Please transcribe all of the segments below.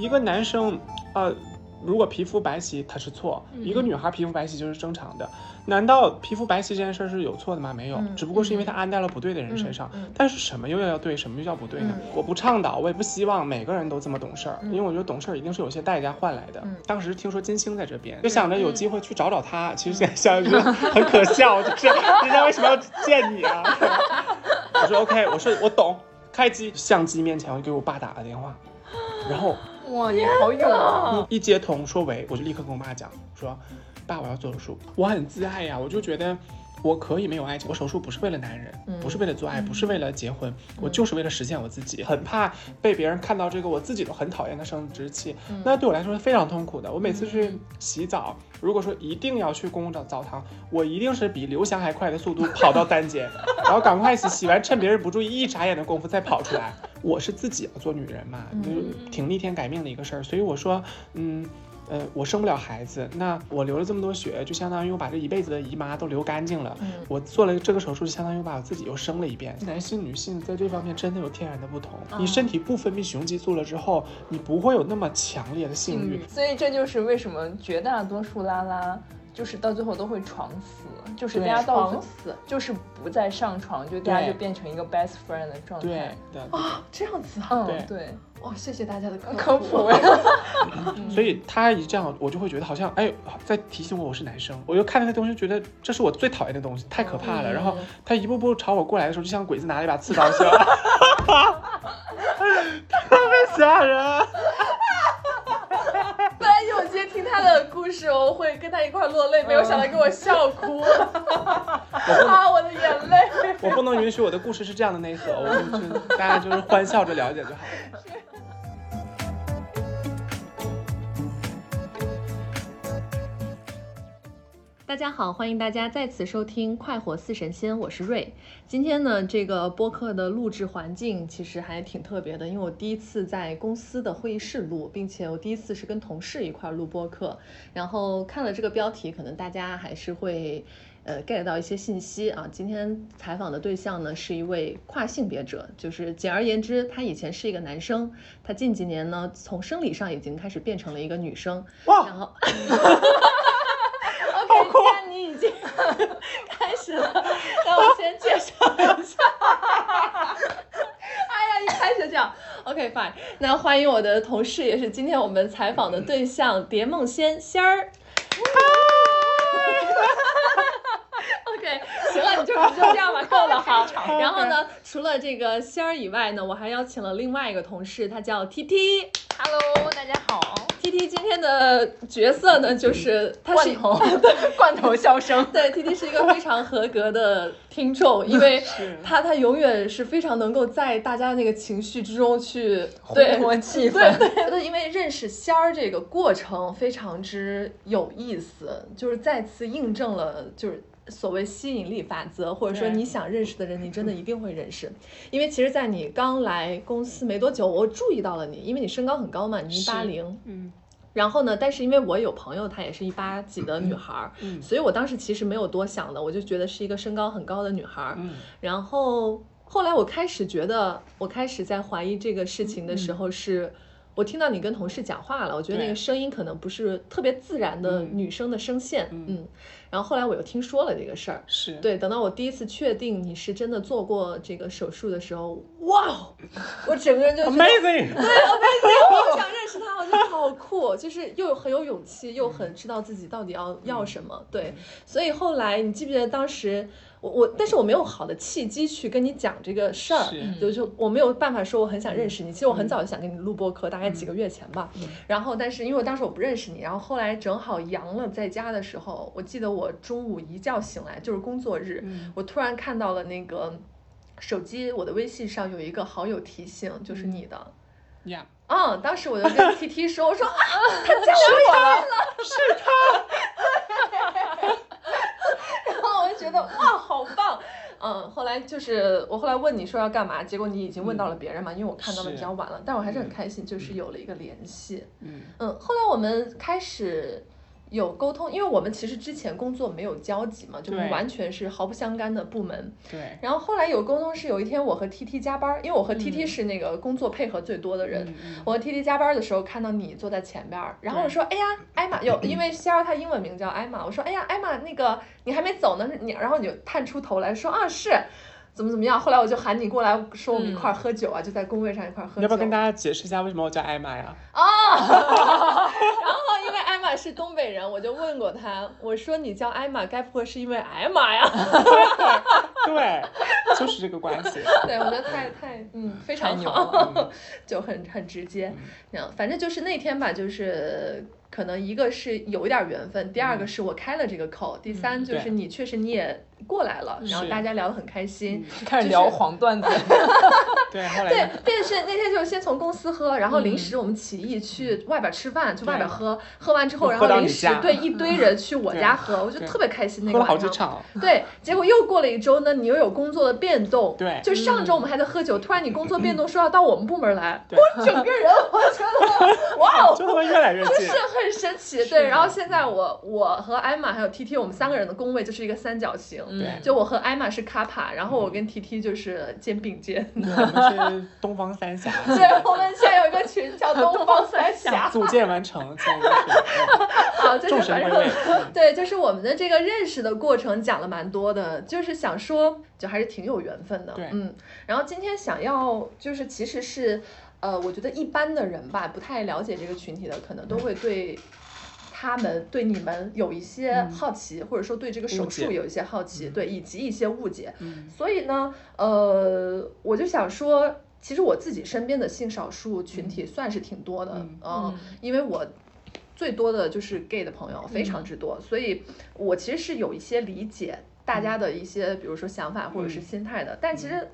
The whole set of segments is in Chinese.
一个男生，呃，如果皮肤白皙他是错，一个女孩皮肤白皙就是正常的。难道皮肤白皙这件事是有错的吗？没有，只不过是因为他安在了不对的人身上。但是什么又要对，什么又叫不对呢？我不倡导，我也不希望每个人都这么懂事儿，因为我觉得懂事儿一定是有些代价换来的。当时听说金星在这边，就想着有机会去找找他。其实现在想想很可笑，就是 人家为什么要见你啊？我说 OK，我说我懂。开机，相机面前我就给我爸打了电话，然后哇，你好勇啊！一接通说喂，我就立刻跟我妈讲说。爸，我要做手术，我很自爱呀，我就觉得我可以没有爱情，我手术不是为了男人，不是为了做爱，不是为了结婚，我就是为了实现我自己。很怕被别人看到这个我自己都很讨厌的生殖器，那对我来说是非常痛苦的。我每次去洗澡，如果说一定要去公共澡澡堂，我一定是比刘翔还快的速度跑到单间，然后赶快洗，洗完趁别人不注意，一眨眼的功夫再跑出来。我是自己要做女人嘛，就挺逆天改命的一个事儿，所以我说，嗯。呃，我生不了孩子，那我流了这么多血，就相当于我把这一辈子的姨妈都流干净了。我做了这个手术，就相当于把我自己又生了一遍。男性、女性在这方面真的有天然的不同。你身体不分泌雄激素了之后，你不会有那么强烈的性欲。所以这就是为什么绝大多数拉拉就是到最后都会床死，就是大家到床死，就是不再上床，就大家就变成一个 best friend 的状态。对对啊，这样子啊，对对。哇，谢谢大家的科普。所以他一这样，我就会觉得好像哎，在提醒我我是男生。我就看那个东西，觉得这是我最讨厌的东西，太可怕了。然后他一步步朝我过来的时候，就像鬼子拿了一把刺刀，似的，特别吓人。他的故事，我会跟他一块落泪，没有想到给我笑哭，啊，我的眼泪。我不能允许我的故事是这样的内核，我就大家就是欢笑着了解就好。大家好，欢迎大家再次收听《快活似神仙》，我是瑞。今天呢，这个播客的录制环境其实还挺特别的，因为我第一次在公司的会议室录，并且我第一次是跟同事一块录播客。然后看了这个标题，可能大家还是会呃 get 到一些信息啊。今天采访的对象呢是一位跨性别者，就是简而言之，他以前是一个男生，他近几年呢从生理上已经开始变成了一个女生。哇！然后。已经 开始了，那我先介绍一下。哎呀，一开始讲，OK fine。那欢迎我的同事，也是今天我们采访的对象，蝶梦仙仙儿。OK，行了，你就你就这样吧，够了哈。然后呢，除了这个仙儿以外呢，我还邀请了另外一个同事，他叫 T T。Hello，大家好。T T 今天的角色呢，就是他是 对罐头笑声。对，T T 是一个非常合格的听众，因为 他他永远是非常能够在大家那个情绪之中去烘托气氛。对，因为认识仙儿这个过程非常之有意思，就是再次印证了就是。所谓吸引力法则，或者说你想认识的人，你真的一定会认识。因为其实，在你刚来公司没多久，我注意到了你，因为你身高很高嘛，你一八零，嗯。然后呢，但是因为我有朋友，她也是一八几的女孩儿，嗯，所以我当时其实没有多想的，我就觉得是一个身高很高的女孩儿，嗯。然后后来我开始觉得，我开始在怀疑这个事情的时候是。我听到你跟同事讲话了，我觉得那个声音可能不是特别自然的女生的声线，嗯，然后后来我又听说了这个事儿，是。对，等到我第一次确定你是真的做过这个手术的时候，哇，我整个人就 amazing，对 amazing，我好想认识他，我觉得好酷，就是又很有勇气，又很知道自己到底要要什么，对，所以后来你记不记得当时？我我，但是我没有好的契机去跟你讲这个事儿，就就我没有办法说我很想认识你。其实我很早就想跟你录播课，大概几个月前吧。然后，但是因为我当时我不认识你，然后后来正好阳了，在家的时候，我记得我中午一觉醒来就是工作日，我突然看到了那个手机，我的微信上有一个好友提醒，就是你的。呀。嗯，当时我就跟 T T 说，我说啊，他加我来了，是他。觉得哇，好棒！嗯，后来就是我后来问你说要干嘛，结果你已经问到了别人嘛，因为我看到的比较晚了，但我还是很开心，就是有了一个联系。嗯嗯，后来我们开始有沟通，因为我们其实之前工作没有交集嘛，就是完全是毫不相干的部门。对，然后后来有沟通是有一天我和 T T 加班，因为我和 T T 嗯是那个工作配合最多的人。我和 T T 加班的时候看到你坐在前边儿，然后我说：“哎呀，艾玛有，因为仙儿她英文名叫艾玛，我说：哎呀，艾玛那个你还没走呢，你然后你就探出头来说啊是。”怎么怎么样？后来我就喊你过来，说我们一块儿喝酒啊，就在工位上一块儿喝酒。要不要跟大家解释一下为什么我叫艾玛呀？啊 然后因为艾玛是东北人，我就问过他，我说你叫艾玛，该不会是因为艾玛呀？对，就是这个关系。对，我觉得太太嗯非常牛好就很很直接。那样，反正就是那天吧，就是可能一个是有一点缘分，第二个是我开了这个口，第三就是你确实你也过来了，然后大家聊得很开心。开始聊黄段子，对，后来对，但是那天就是先从公司喝，然后嗯临时我们起意去外边吃饭，去外边喝，喝完之后，然后临时对一堆人 去我家喝，我就对特别开心那喝了好个晚上。几场，对，结果又过了一周呢，你又有工作的变动。对就上周我们还在喝酒，突然你工作变动说要到我们部门来，我整个人我觉得 哇哦，就会越来越近就是。很神奇。对，然后现在我我和艾玛还有 T T 我们三个人的工位就是一个三角形。嗯对就我和艾玛是卡帕，然后我跟 T T 就是肩并肩。对我们是东方三侠，对，我们现在有一个群叫 东方三侠。组建完成，现在就是 反正神归位。嗯对，就是我们的这个认识的过程讲了蛮多的，就是想说，就还是挺有缘分的。对嗯。然后今天想要就是其实是，呃，我觉得一般的人吧，不太了解这个群体的，可能都会对。他们对你们有一些好奇，或者说对这个手术有一些好奇，对，以及一些误解。嗯。所以呢，呃，我就想说，其实我自己身边的性少数群体算是挺多的，嗯。嗯因为我最多的就是 gay 的朋友非常之多，所以我其实是有一些理解大家的一些，比如说想法或者是心态的，但其实。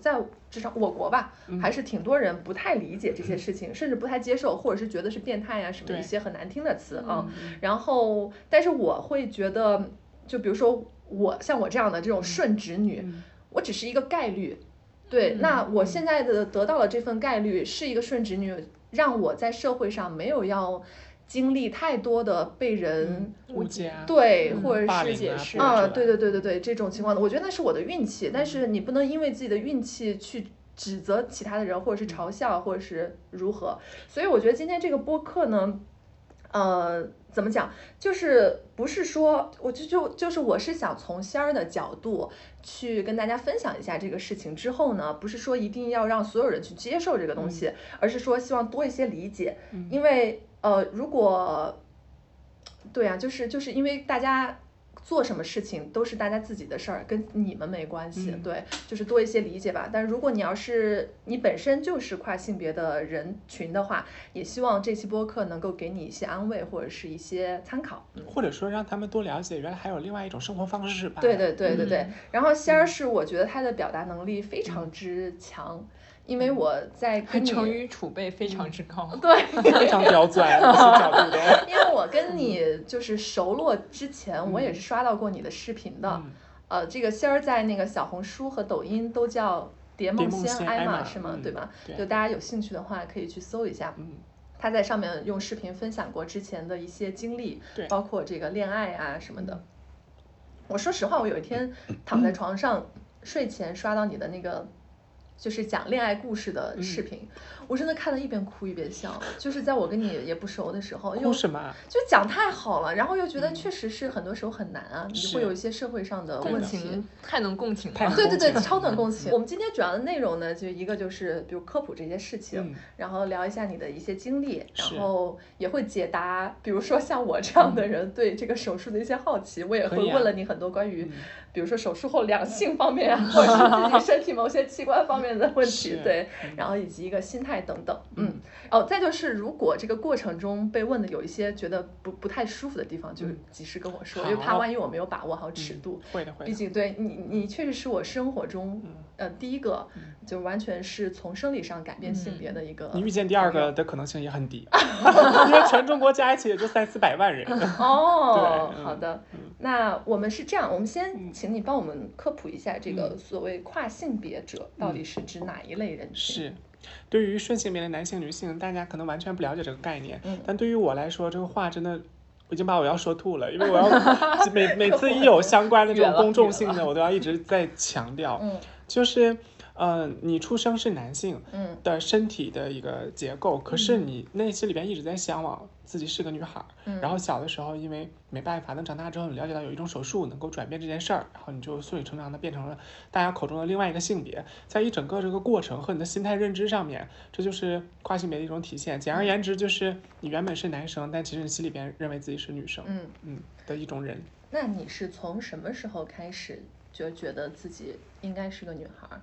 在至少我国吧，还是挺多人不太理解这些事情，甚至不太接受，或者是觉得是变态呀、什么一些很难听的词啊。然后，但是我会觉得，就比如说我像我这样的这种顺直女，嗯。我只是一个概率。对，那我现在的得到了这份概率，是一个顺直女，让我在社会上没有要经历太多的被人误解啊，对，嗯或者是啊解释啊，对对对对对，这种情况的，我觉得那是我的运气，但是你不能因为自己的运气去指责其他的人，或者是嘲笑，或者是如何。所以我觉得今天这个播客呢，呃，怎么讲，就是不是说，我就就就是我是想从仙儿的角度去跟大家分享一下这个事情之后呢，不是说一定要让所有人去接受这个东西，而是说希望多一些理解，因为呃，如果对啊，就是就是因为大家做什么事情都是大家自己的事儿，跟你们没关系。嗯对，就是多一些理解吧。但如果你要是你本身就是跨性别的人群的话，也希望这期播客能够给你一些安慰或者是一些参考。嗯，或者说让他们多了解，原来还有另外一种生活方式吧。对对对对对。嗯然后仙儿是我觉得他的表达能力非常之强，因为我在跟你成语储备非常之高。对。非常刁钻。因为我跟你就是熟络之前，我也是刷到过你的视频的。嗯呃，这个仙儿在那个小红书和抖音都叫蝶梦仙艾艾玛是吗？嗯对吧？对就大家有兴趣的话，可以去搜一下。嗯，他在上面用视频分享过之前的一些经历对，包括这个恋爱啊什么的。我说实话，我有一天躺在床上睡前刷到你的那个。就是讲恋爱故事的视频，我真的看的一边哭一边笑。就是在我跟你也不熟的时候，又哭什么？就讲太好了，然后又觉得确实是很多时候很难啊，你会有一些社会上的对的问题。情太能共情太了。对对对，超能共情。我们今天主要的内容呢，就一个就是比如科普这些事情，嗯然后聊一下你的一些经历，然后也会解答，比如说像我这样的人对这个手术的一些好奇，我也会问了你很多关于，嗯比如说手术后两性方面啊，或者是自己身体某些器官方面的问题，对，嗯然后以及一个心态等等，嗯，哦，再就是如果这个过程中被问的有一些觉得不不太舒服的地方，就嗯及时跟我说，因为怕万一我没有把握好尺度。会的会的。毕竟对你，你确实是我生活中，嗯呃，第一个就完全是从生理上改变性别的一个。你遇见第二个的可能性也很低，因为全中国加一起也就三四百万人。哦，好的，那我们是这样，我们先嗯请你帮我们科普一下这个所谓跨性别者到底是指哪一类人群？是，对于顺性别的男性、女性，大家可能完全不了解这个概念。嗯但对于我来说，这个话真的我已经把我要说吐了，因为我要 每每次一有相关的这种公众性的，我都要一直在强调，嗯就是。呃，你出生是男性嗯的身体的一个结构，可是你内心里边一直在向往自己是个女孩儿。嗯，然后小的时候因为没办法，等长大之后你了解到有一种手术能够转变这件事儿，然后你就顺理成章的变成了大家口中的另外一个性别。在一整个这个过程和你的心态认知上面，这就是跨性别的一种体现。简而言之，就是你原本是男生，但其实你心里边认为自己是女生，嗯，嗯的一种人。那你是从什么时候开始就觉得自己应该是个女孩儿？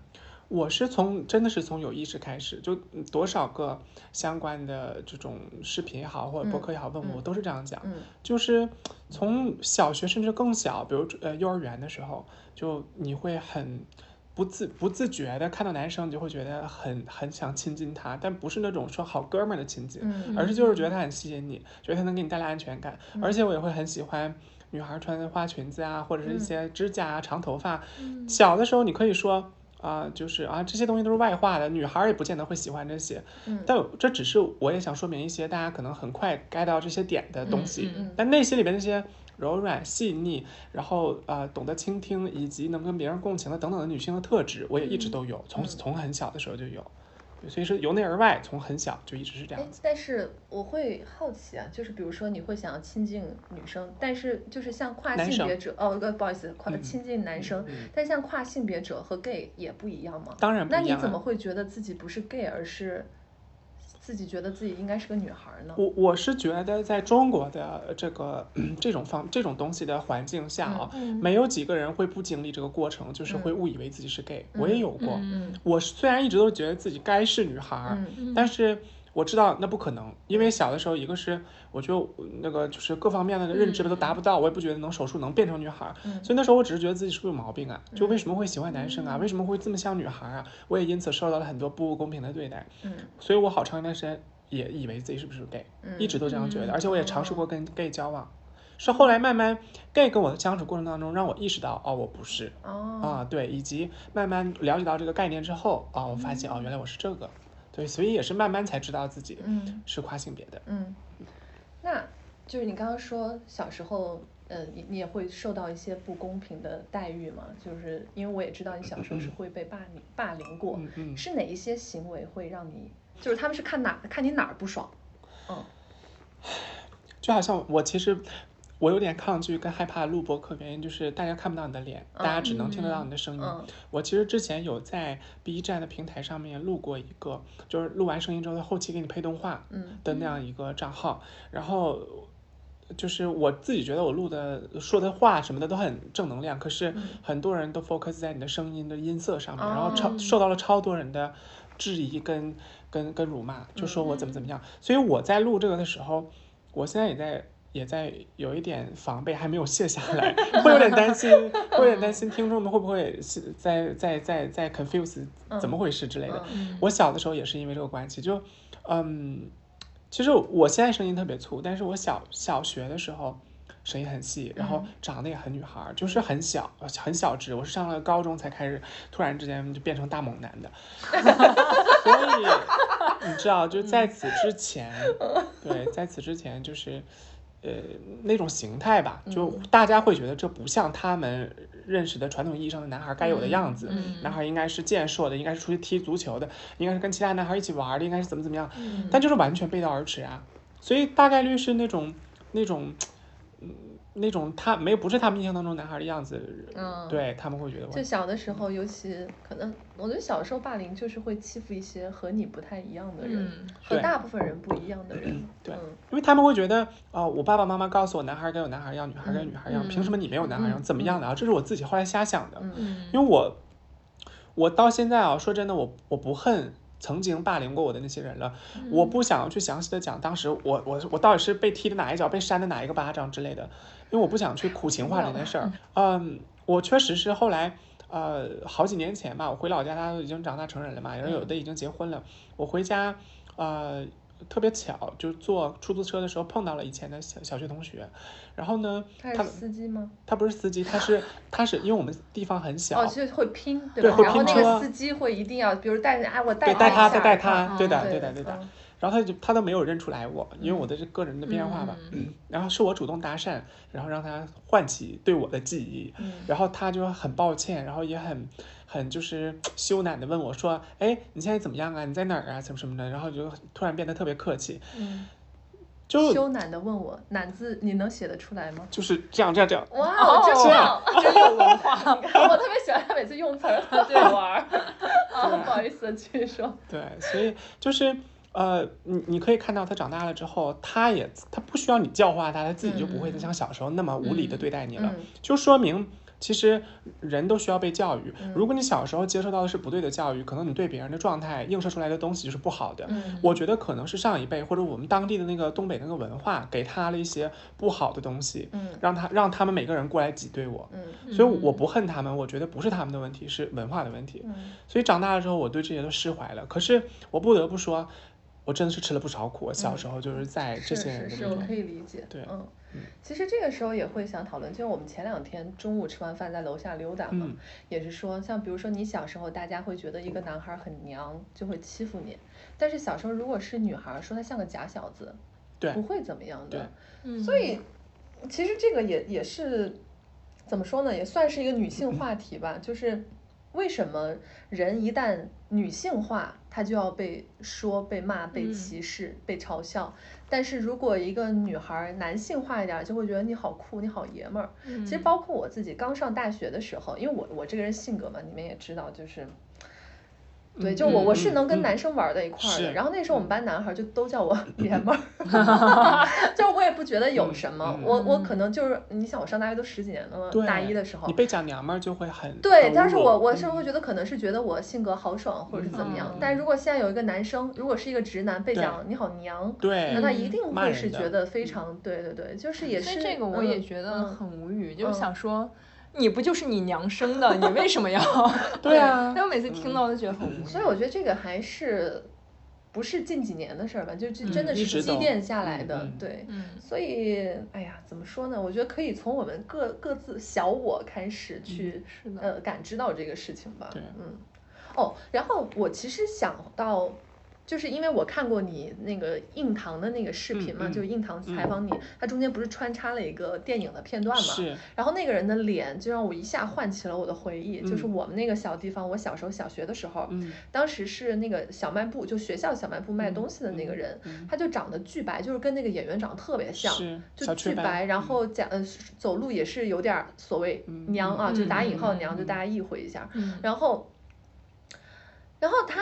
我是从真的是从有意识开始，就多少个相关的这种视频也好，或者博客也好，问我，嗯我都是这样讲。嗯就是从小学甚至更小，比如呃幼儿园的时候，就你会很不自不自觉的看到男生，你就会觉得很很想亲近他，但不是那种说好哥们儿的亲近，嗯而是就是觉得他很吸引你，觉得他能给你带来安全感，嗯而且我也会很喜欢。女孩穿花裙子啊，或者是一嗯些指甲啊、长头发。小的时候，你可以说啊、就是啊，这些东西都是外化的，女孩儿也不见得会喜欢这些。嗯。但这只是我也想说明一些大家可能很快 get 到这些点的东西，嗯嗯但内心里边那些柔软细腻，然后呃懂得倾听，以及能跟别人共情的等等的女性的特质，我也一直都有，从嗯。从很小的时候就有，对所以说由内而外，从很小就一直是这哎样子。，但是我会好奇啊，就是比如说你会想要亲近女生，但是就是像跨性别者，哦，呃不好意思，跨嗯亲近男生，嗯，但像跨性别者和 gay 也不一样吗？当然不那一样啊。你怎么会觉得自己不是 gay，而是自己觉得自己应该是个女孩儿呢？我我是觉得在中国的这个这种方这种东西的环境下啊，嗯没有几个人会不经历这个过程，就是会嗯误以为自己是 gay，、我也有过。嗯我虽然一直都觉得自己该是女孩儿，但是我知道那不可能，因为小的时候，一个是我觉得那个就是各方面的认知吧都达不到，我也不觉得能手术能变成女孩所以那时候我只是觉得自己是不是有毛病啊？就为什么会喜欢男生啊？为什么会这么像女孩儿啊？我也因此受到了很多不公平的对待，嗯所以我好长一段时间也以为自己是不是 gay，、嗯，一直都这样觉得，嗯而且我也尝试过跟 gay 交往。是后来慢慢 gay 跟我的相处过程当中，让我意识到哦，我不是哦，啊，对，以及慢慢了解到这个概念之后，哦，我发现哦，原来我是这个，对，所以也是慢慢才知道自己嗯是跨性别的。嗯，那就是你刚刚说小时候，呃，你你也会受到一些不公平的待遇嘛？就是因为我也知道你小时候是会被霸凌霸凌过，嗯嗯，是哪一些行为会让你，就是他们是看哪看你哪儿不爽？嗯就好像我其实我有点抗拒跟害怕录播课，原因就是大家看不到你的脸，大家只能听得到你的声音。嗯我其实之前有在 B 站的平台上面录过一个，就是录完声音之后，在后期给你配动画嗯的那样一个账号，然后。就是我自己觉得我录的说的话什么的都很正能量，可是嗯很多人都 focus 在你的声音的音色上面，然后超哦受到了超多人的质疑跟跟跟辱骂，就说我怎么嗯怎么样。所以我在录这个的时候，我现在也在也在有一点防备，还没有卸下来，会有点担心，会有点担心听众们会不会是在在在在 confuse 怎么回事之类的。嗯我小的时候也是因为这个关系，就嗯，其实我现在声音特别粗，但是我小小学的时候声音很细，然后长得也很女孩儿，就是很小很小只。我是上了高中才开始，突然之间就变成大猛男的。所以你知道，就在此之前，对，在此之前就是。呃，那种形态吧，就大家会觉得这不像他们认识的传统意义上的男孩该有的样子。嗯男孩应该是健硕的，应该是出去踢足球的，应该是跟其他男孩一起玩的，应该是怎么怎么样，嗯但就是完全背道而驰啊！所以大概率是那种那种，嗯，那种他没不是他们印象当中男孩的样子，嗯，。对他们会觉得我就小的时候，尤其可能，我觉得小时候霸凌就是会欺负一些和你不太一样的人，嗯和大部分人不一样的人。对嗯因为他们会觉得，啊、我爸爸妈妈告诉我，男孩该有男孩样，女孩该有女孩样，嗯凭什么你没有男孩样？嗯怎么样的啊？这是我自己后来瞎想的，因为我，我到现在啊，说真的，我我不恨曾经霸凌过我的那些人了，我不想去详细的讲当时我我我到底是被踢的哪一脚，被扇的哪一个巴掌之类的，因为我不想去苦情化这件事儿。嗯，我确实是后来。呃，好几年前吧，我回老家，大家都已经长大成人了嘛，然后有的已经结婚了。我回家，呃，特别巧，就坐出租车的时候碰到了以前的小小学同学。然后呢，他他是司机吗？他不是司机，他是他是因为我们地方很小，哦，就是会拼，对吧？对会然后那拼车个司机会一定要，比如带着，哎，我带对，带他再带他，嗯对的，对对的，对的。嗯然后他就他都没有认出来我，因为我的这个人的变化吧，然后是我主动搭讪，然后让他唤起对我的记忆，然后他就很抱歉，然后也很很就是羞赧的问我说，哎，你现在怎么样啊？你在哪儿啊？什么什么的，然后就突然变得特别客气，嗯，就羞赧的问我，赧字你能写得出来吗？就是这样这样这样，哇，哦真棒！真有文化。我特别喜欢他每次用词儿和 对玩儿。啊，不好意思，继续说。对，所以就是。呃，你你可以看到他长大了之后，他也他不需要你教化他，他自己就不会再像小时候那么无理的对待你了，嗯就说明其实人都需要被教育。嗯如果你小时候接受到的是不对的教育，可能你对别人的状态映射出来的东西就是不好的。嗯我觉得可能是上一辈或者我们当地的那个东北那个文化给他了一些不好的东西，嗯让他让他们每个人过来挤兑我。嗯所以我不恨他们，我觉得不是他们的问题，是文化的问题。嗯所以长大了之后，我对这些都释怀了。可是我不得不说，我真的是吃了不少苦。小时候就是在这些人是是，我的那种，可以理解。对嗯嗯，其实这个时候也会想讨论，就是我们前两天中午吃完饭在楼下溜达嘛，嗯也是说，像比如说你小时候，大家会觉得一个男孩很娘，就会欺负你，但是小时候如果是女孩，说他像个假小子，对不会怎么样的。嗯所以，其实这个也也是怎么说呢，也算是一个女性话题吧。就是为什么人一旦女性化，她就要被说、被骂、被嗯歧视、被嘲笑？但是如果一个女孩儿男性化一点儿，就会觉得你好酷，你好爷们儿。嗯其实包括我自己刚上大学的时候，因为我我这个人性格嘛，你们也知道，就是。对，嗯就我嗯我是能跟嗯男生玩在一块儿的，是然后那时候我们班男孩儿就都叫我 爷们儿，就是我也不觉得有什么，嗯我我可能就是你想我上大学都十几年了嘛，对大一的时候你，被讲娘们儿就会很对，但是我我是嗯会觉得可能是觉得我性格豪爽或者是怎么样嗯，但如果现在有一个男生，如果是一个直男被讲你好娘，对那他一定会是觉得非常对对对，就是也是所以这个我也嗯觉得嗯很无语，就嗯是想说。你不就是你娘生的，你为什么要？对啊 但我每次听到都觉得很无语。所以我觉得这个还是不是近几年的事儿吧，就就真的是积淀下来的，对。嗯所以，哎呀，怎么说呢？我觉得可以从我们各各自小我开始去、呃感知到这个事情吧。对嗯。哦，然后我其实想到，就是因为我看过你那个硬糖的那个视频嘛，嗯嗯。就是硬糖采访你，他中间不是穿插了一个电影的片段嘛？是。然后那个人的脸就让我一下唤起了我的回忆，就是嗯。我们那个小地方，我小时候小学的时候，嗯当时是那个小卖部，就学校小卖部卖嗯东西的那个人，嗯。他就长得巨白，就是跟那个演员长得特别像，就巨白，然后讲呃走路也是有点儿所谓嗯。娘啊，就打引号嗯娘，就嗯。大家意会一下。嗯。然后，然后他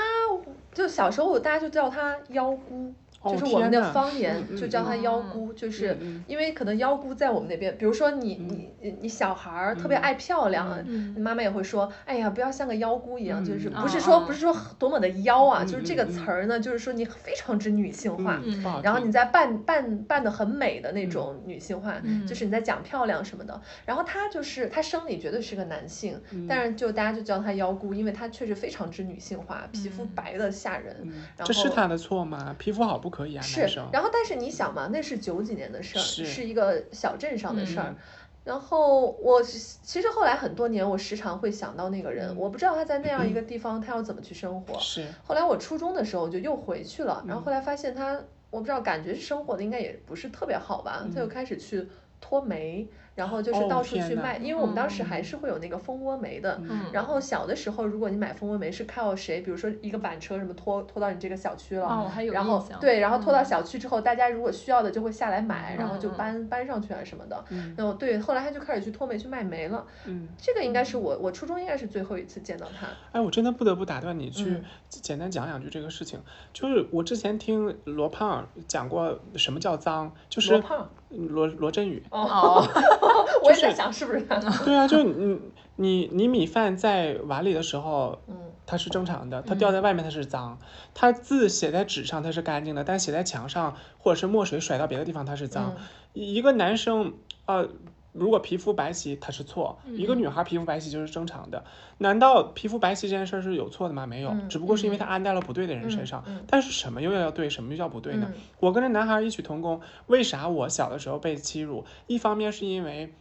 就小时候大家就叫他妖姑。哦就是我们的方言就叫他妖嗯姑，就是因为可能妖姑在我们那边，比如说你嗯。你你小孩儿特别嗯。爱漂亮，嗯。你妈妈也会说，哎呀，不要像个妖姑一样，就是嗯不是说不是说多么的妖啊，嗯就是这个嗯词儿呢，就是说你非常之女性化，然后你在扮扮扮的很美的那种女性化，嗯。就是你在讲漂亮什么的。然后他就是他生理绝对是个男性，嗯但是就大家就叫他妖姑，因为他确实非常之女性化，皮肤嗯白的吓人。这是他的错吗？皮肤好不可以啊，是，然后但是你想嘛，那是九几年的事儿，是。是一个小镇上的事儿。嗯。然后我其实后来很多年，我时常会想到那个人，嗯。我不知道他在那样一个地方，他要怎么去生活。是。后来我初中的时候，就又回去了，然后嗯后来发现他，我不知道，感觉生活的应该也不是特别好吧，他就开始去脱煤，然后就是到处去卖，因为我们当时嗯还是会有那个蜂窝煤的。嗯然后小的时候，如果你买蜂窝煤是靠谁，比如说一个板车什么拖拖到你这个小区了，哦，还有对，然后拖到嗯小区之后，大家如果需要的就会下来买，然后就搬搬上去啊什么的。嗯然后对，后来他就开始去拖煤去卖煤了。嗯，这个应该是我我初中应该是最后一次见到他。哎，我真的不得不打断你，去嗯简单讲两句这个事情。就是我之前听罗胖讲过什么叫脏，就是罗胖罗罗振宇。哦，我也在想是不是他。对啊，就你你你米饭在碗里的时候，嗯它是正常的，它掉在外面它是脏，它字写在纸上它是干净的，但写在墙上或者是墨水甩到别的地方它是脏。嗯一一个男生呃，如果皮肤白皙他是错，一个嗯女孩皮肤白皙就是正常的。难道皮肤白皙这件事儿是有错的吗？没有，嗯只不过是因为他安在了不对的人身上。但是什么又要对，什么又叫不对呢？嗯我跟这男孩异曲同工，为啥我小的时候被欺辱？一方面是因为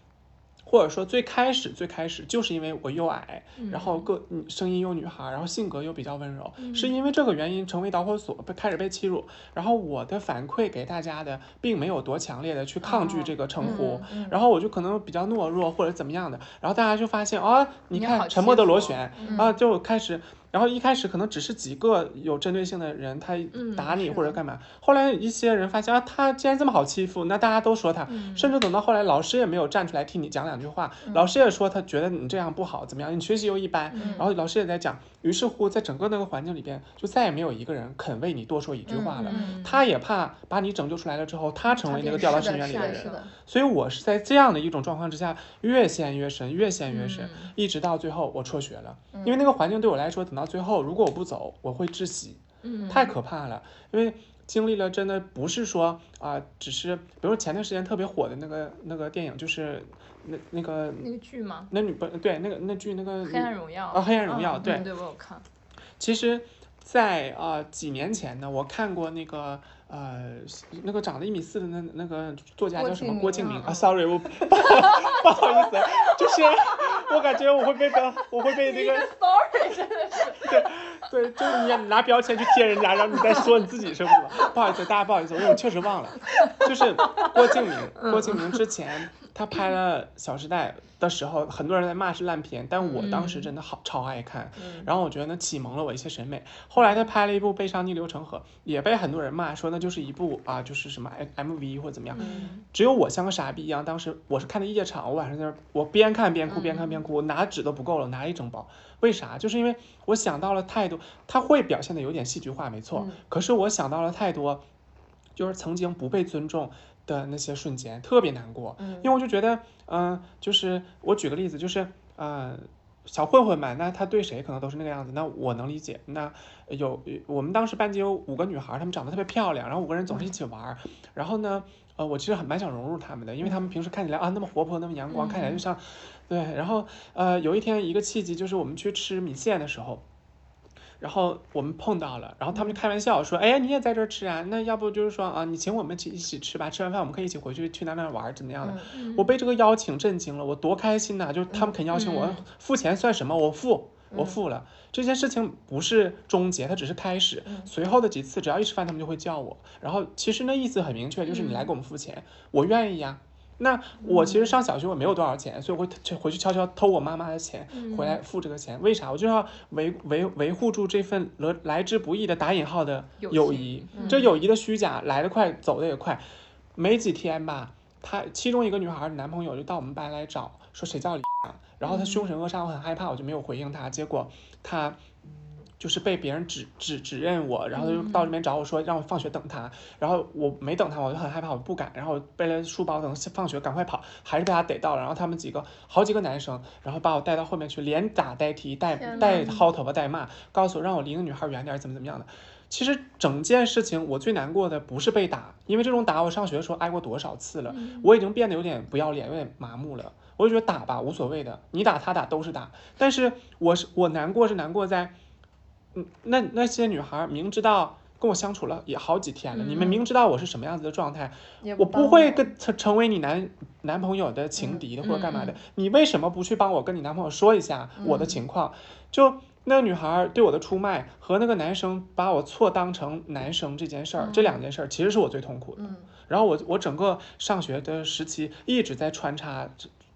或者说最开始最开始就是因为我又矮，然后个声音又女孩，然后性格又比较温柔，是因为这个原因成为导火索，被开始被欺辱。然后我的反馈给大家的并没有多强烈的去抗拒这个称呼，然后我就可能比较懦弱或者怎么样的，然后大家就发现啊，你看沉默的螺旋啊，就开始。然后一开始可能只是几个有针对性的人，他打你或者干嘛。后来一些人发现啊，他既然这么好欺负，那大家都说他。甚至等到后来，老师也没有站出来替你讲两句话。老师也说他觉得你这样不好，怎么样？你学习又一般。然后老师也在讲。于是乎，在整个那个环境里边，就再也没有一个人肯为你多说一句话了。他也怕把你拯救出来了之后，他成为那个掉到深渊里的人。所以我是在这样的一种状况之下，越陷越深，越陷越深，一直到最后我辍学了。因为那个环境对我来说，等到最后，如果我不走，我会窒息。太可怕了。因为经历了，真的不是说啊，只是比如说前段时间特别火的那个那个电影，就是那那个那个剧吗？那女不对，那个那剧那个黑暗荣耀啊，黑暗荣耀，对，对我有看。其实，在啊几年前呢，我看过那个呃那个长得一米四的那那个作家叫什么郭敬明啊，sorry，我不 好意思，就是我感觉我会被个我会被那个 sorry 真的是对。对，就是你拿标签去贴人家，然后你再说你自己，是不是？不好意思，大家不好意思，因为我确实忘了。就是郭敬明，郭敬明之前他拍了《小时代》的时候，很多人在骂是烂片，但我当时真的好超爱看。然后我觉得呢，启蒙了我一些审美。后来他拍了一部《悲伤逆流成河》，也被很多人骂，说那就是一部啊，就是什么 M V 或者怎么样。只有我像个傻逼一样，当时我是看的夜场，我晚上在那，我边看边哭，边看边哭，拿纸都不够了，拿一整包。为啥？就是因为我想到了太多，他会表现的有点戏剧化，没错。可是我想到了太多，就是曾经不被尊重的那些瞬间，特别难过。因为我就觉得，嗯，就是我举个例子，就是，呃，小混混嘛，那他对谁可能都是那个样子，那我能理解。那有我们当时班级有五个女孩，她们长得特别漂亮，然后五个人总是一起玩，然后呢，呃，我其实很蛮想融入他们的，因为他们平时看起来啊那么活泼，那么阳光，看起来就像。对，然后呃，有一天一个契机，就是我们去吃米线的时候，然后我们碰到了，然后他们就开玩笑说：“哎呀，你也在这儿吃啊？那要不就是说啊，你请我们去一起吃吧，吃完饭我们可以一起回去去那边玩，怎么样的？”我被这个邀请震惊了，我多开心呐！就是他们肯邀请我，付钱算什么？我付，我付了。这件事情不是终结，它只是开始。随后的几次，只要一吃饭，他们就会叫我。然后其实那意思很明确，就是你来给我们付钱，我愿意呀。那我其实上小学我没有多少钱，所以我会回去悄悄偷我妈妈的钱回来付这个钱。为啥？我就要维维维护住这份来来之不易的打引号的友谊。这友谊的虚假来得快，走得也快。没几天吧，她其中一个女孩的男朋友就到我们班来找，说谁叫李然后她凶神恶煞，我很害怕，我就没有回应她。结果他。就是被别人指指指认我，然后就到这边找我说让我放学等他，然后我没等他，我就很害怕，我不敢，然后背了书包等放学赶快跑，还是被他逮到了，然后他们几个好几个男生，然后把我带到后面去，连打带踢带带薅头发带骂，告诉我让我离那女孩远点，怎么怎么样的。其实整件事情我最难过的不是被打，因为这种打我上学的时候挨过多少次了，我已经变得有点不要脸，有点麻木了。我就觉得打吧无所谓的，你打他打都是打，但是我是我难过是难过在。那那些女孩明知道跟我相处了也好几天了，你们明知道我是什么样子的状态，我不会跟成成为你男男朋友的情敌的或者干嘛的，你为什么不去帮我跟你男朋友说一下我的情况？就那个女孩对我的出卖和那个男生把我错当成男生这件事儿，这两件事儿其实是我最痛苦的。然后我我整个上学的时期一直在穿插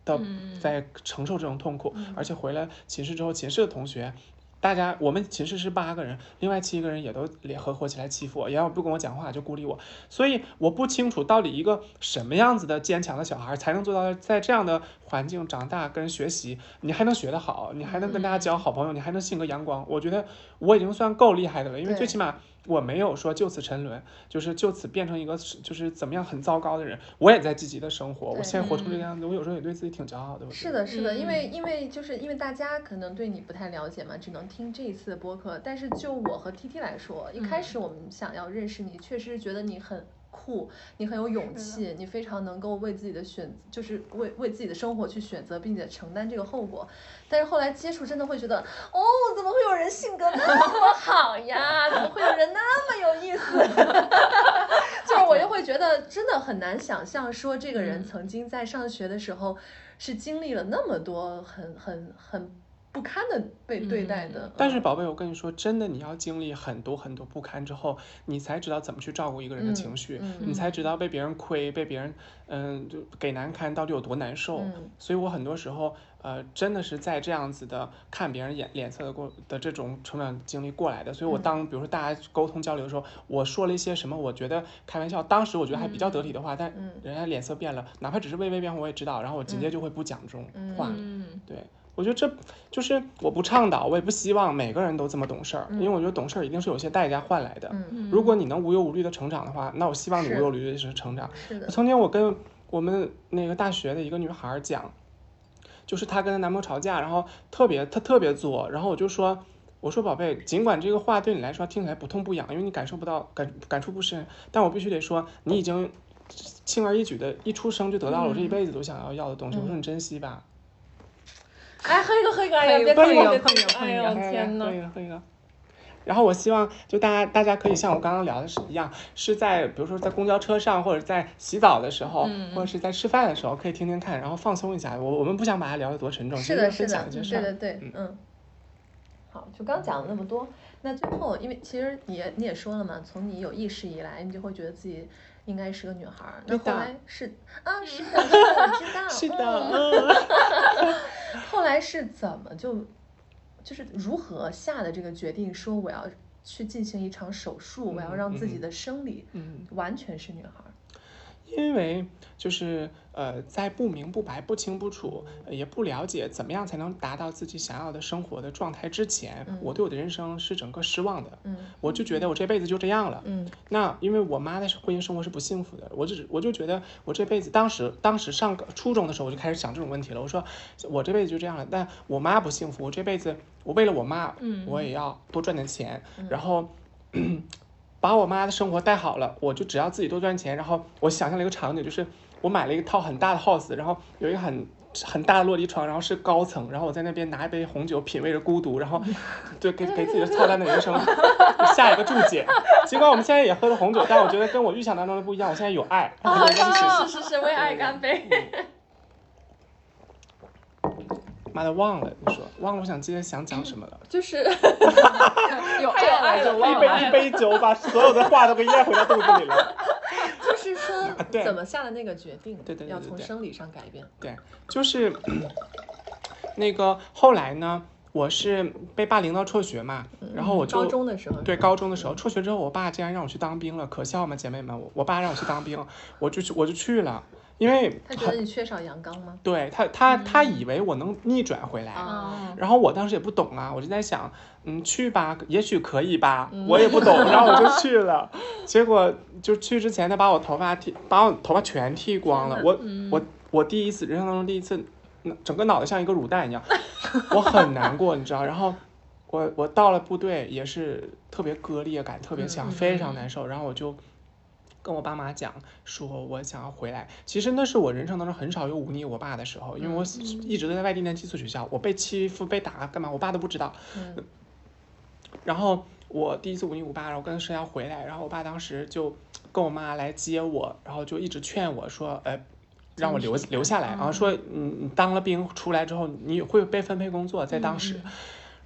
的在承受这种痛苦，而且回来寝室之后，寝室的同学。大家，我们寝室是八个人，另外七个人也都联合伙起来欺负我，要不跟我讲话就孤立我，所以我不清楚到底一个什么样子的坚强的小孩才能做到在这样的环境长大跟学习，你还能学得好，你还能跟大家交好朋友，你还能性格阳光，我觉得我已经算够厉害的了，因为最起码。我没有说就此沉沦，就是就此变成一个就是怎么样很糟糕的人。我也在积极的生活，我现在活成这个样子，我有时候也对自己挺骄傲的。是的，是的，因为因为就是因为大家可能对你不太了解嘛，只能听这一次的播客。但是就我和 T T 来说，一开始我们想要认识你，确实觉得你很。酷，你很有勇气，你非常能够为自己的选，就是为为自己的生活去选择，并且承担这个后果。但是后来接触，真的会觉得，哦，怎么会有人性格那么好呀？怎么会有人那么有意思？就是我又会觉得，真的很难想象说这个人曾经在上学的时候是经历了那么多很很很。不堪的被对待的，但是宝贝，我跟你说，真的，你要经历很多很多不堪之后，你才知道怎么去照顾一个人的情绪，你才知道被别人亏，被别人嗯就给难堪到底有多难受。所以我很多时候呃真的是在这样子的看别人眼脸色的过的这种成长经历过来的。所以我当比如说大家沟通交流的时候，我说了一些什么，我觉得开玩笑，当时我觉得还比较得体的话，但人家脸色变了，哪怕只是微微变化，我也知道，然后我直接着就会不讲这种话。对。我觉得这就是我不倡导，我也不希望每个人都这么懂事儿，因为我觉得懂事儿一定是有些代价换来的。如果你能无忧无虑的成长的话，那我希望你无忧无虑的是成长。曾经我跟我们那个大学的一个女孩讲，就是她跟她男朋友吵架，然后特别她特别作，然后我就说，我说宝贝，尽管这个话对你来说听起来不痛不痒，因为你感受不到感感触不深，但我必须得说，你已经轻而易举的一出生就得到了我这一辈子都想要要的东西，我说你珍惜吧。哎，喝一个，喝一个，哎呀，别喝一个，哎呀，天呐，喝一个，喝一个。然后我希望，就大家，大家可以像我刚刚聊的是一样，是在比如说在公交车上，或者在洗澡的时候，或者是在吃饭的时候，可以听听看，然后放松一下。我我们不想把它聊得多沉重，是的，是的，对对对，嗯。好，就刚讲了那么多，那最后，因为其实你你也说了嘛，从你有意识以来，你就会觉得自己。应该是个女孩儿，那后来是啊，是的，我知道，是的。后来是怎么就，就是如何下的这个决定，说我要去进行一场手术，我要让自己。的生理完全是女孩儿。因为就是呃，在不明不白、不清不楚，也不了解怎么样才能达到自己想要的生活的状态之前，我对我的人生是整个失望的。嗯，我就觉得我这辈子就这样了。嗯，那因为我妈的婚姻生活是不幸福的，我就我就觉得我这辈子，当时当时上初中的时候我就开始想这种问题了。我说我这辈子就这样了，但我妈不幸福，我这辈子我为了我妈，嗯我也要多赚点钱，然后。把我妈的生活带好了，我就只要自己多赚钱。然后我想象了一个场景，就是我买了一套很大的 house，然后有一个很很大的落地窗，然后是高层，然后我在那边拿一杯红酒，品味着孤独，然后就给给自己的操蛋的人生 下一个注解。尽管我们现在也喝了红酒，但我觉得跟我预想当中的不一样。我现在有爱，是是是是，为爱干杯。妈的，忘了你说忘了，我想今天想讲什么了？就是 有爱就忘了。一杯一杯酒，把所有的话都给咽回到肚子里了。就是说，怎么下的那个决定？对对对，要从生理上改变。对，就是那个后来呢，我是被霸凌到辍学嘛，然后我就高中的时候，对高中的时候辍学之后，我爸竟然让我去当兵了，可笑吗，姐妹们？我我爸让我去当兵，我就去我就去了。因为他觉得你缺少阳刚吗？对他，他他以为我能逆转回来，然后我当时也不懂啊，我就在想，嗯，去吧，也许可以吧，我也不懂，然后我就去了，结果就去之前他把我头发剃，把我头发全剃光了，我我我第一次人生当中第一次，整个脑袋像一个卤蛋一样，我很难过，你知道，然后我我到了部队也是特别割裂感特别强，非常难受，然后我就。跟我爸妈讲说，我想要回来。其实那是我人生当中很少有忤逆我爸的时候，因为我一直都在外地念寄宿学校，我被欺负、被打干嘛，我爸都不知道。然后我第一次忤逆我爸，然后跟他说要回来，然后我爸当时就跟我妈来接我，然后就一直劝我说，呃，让我留留下来，然后说，嗯，你当了兵出来之后，你会被分配工作，在当时。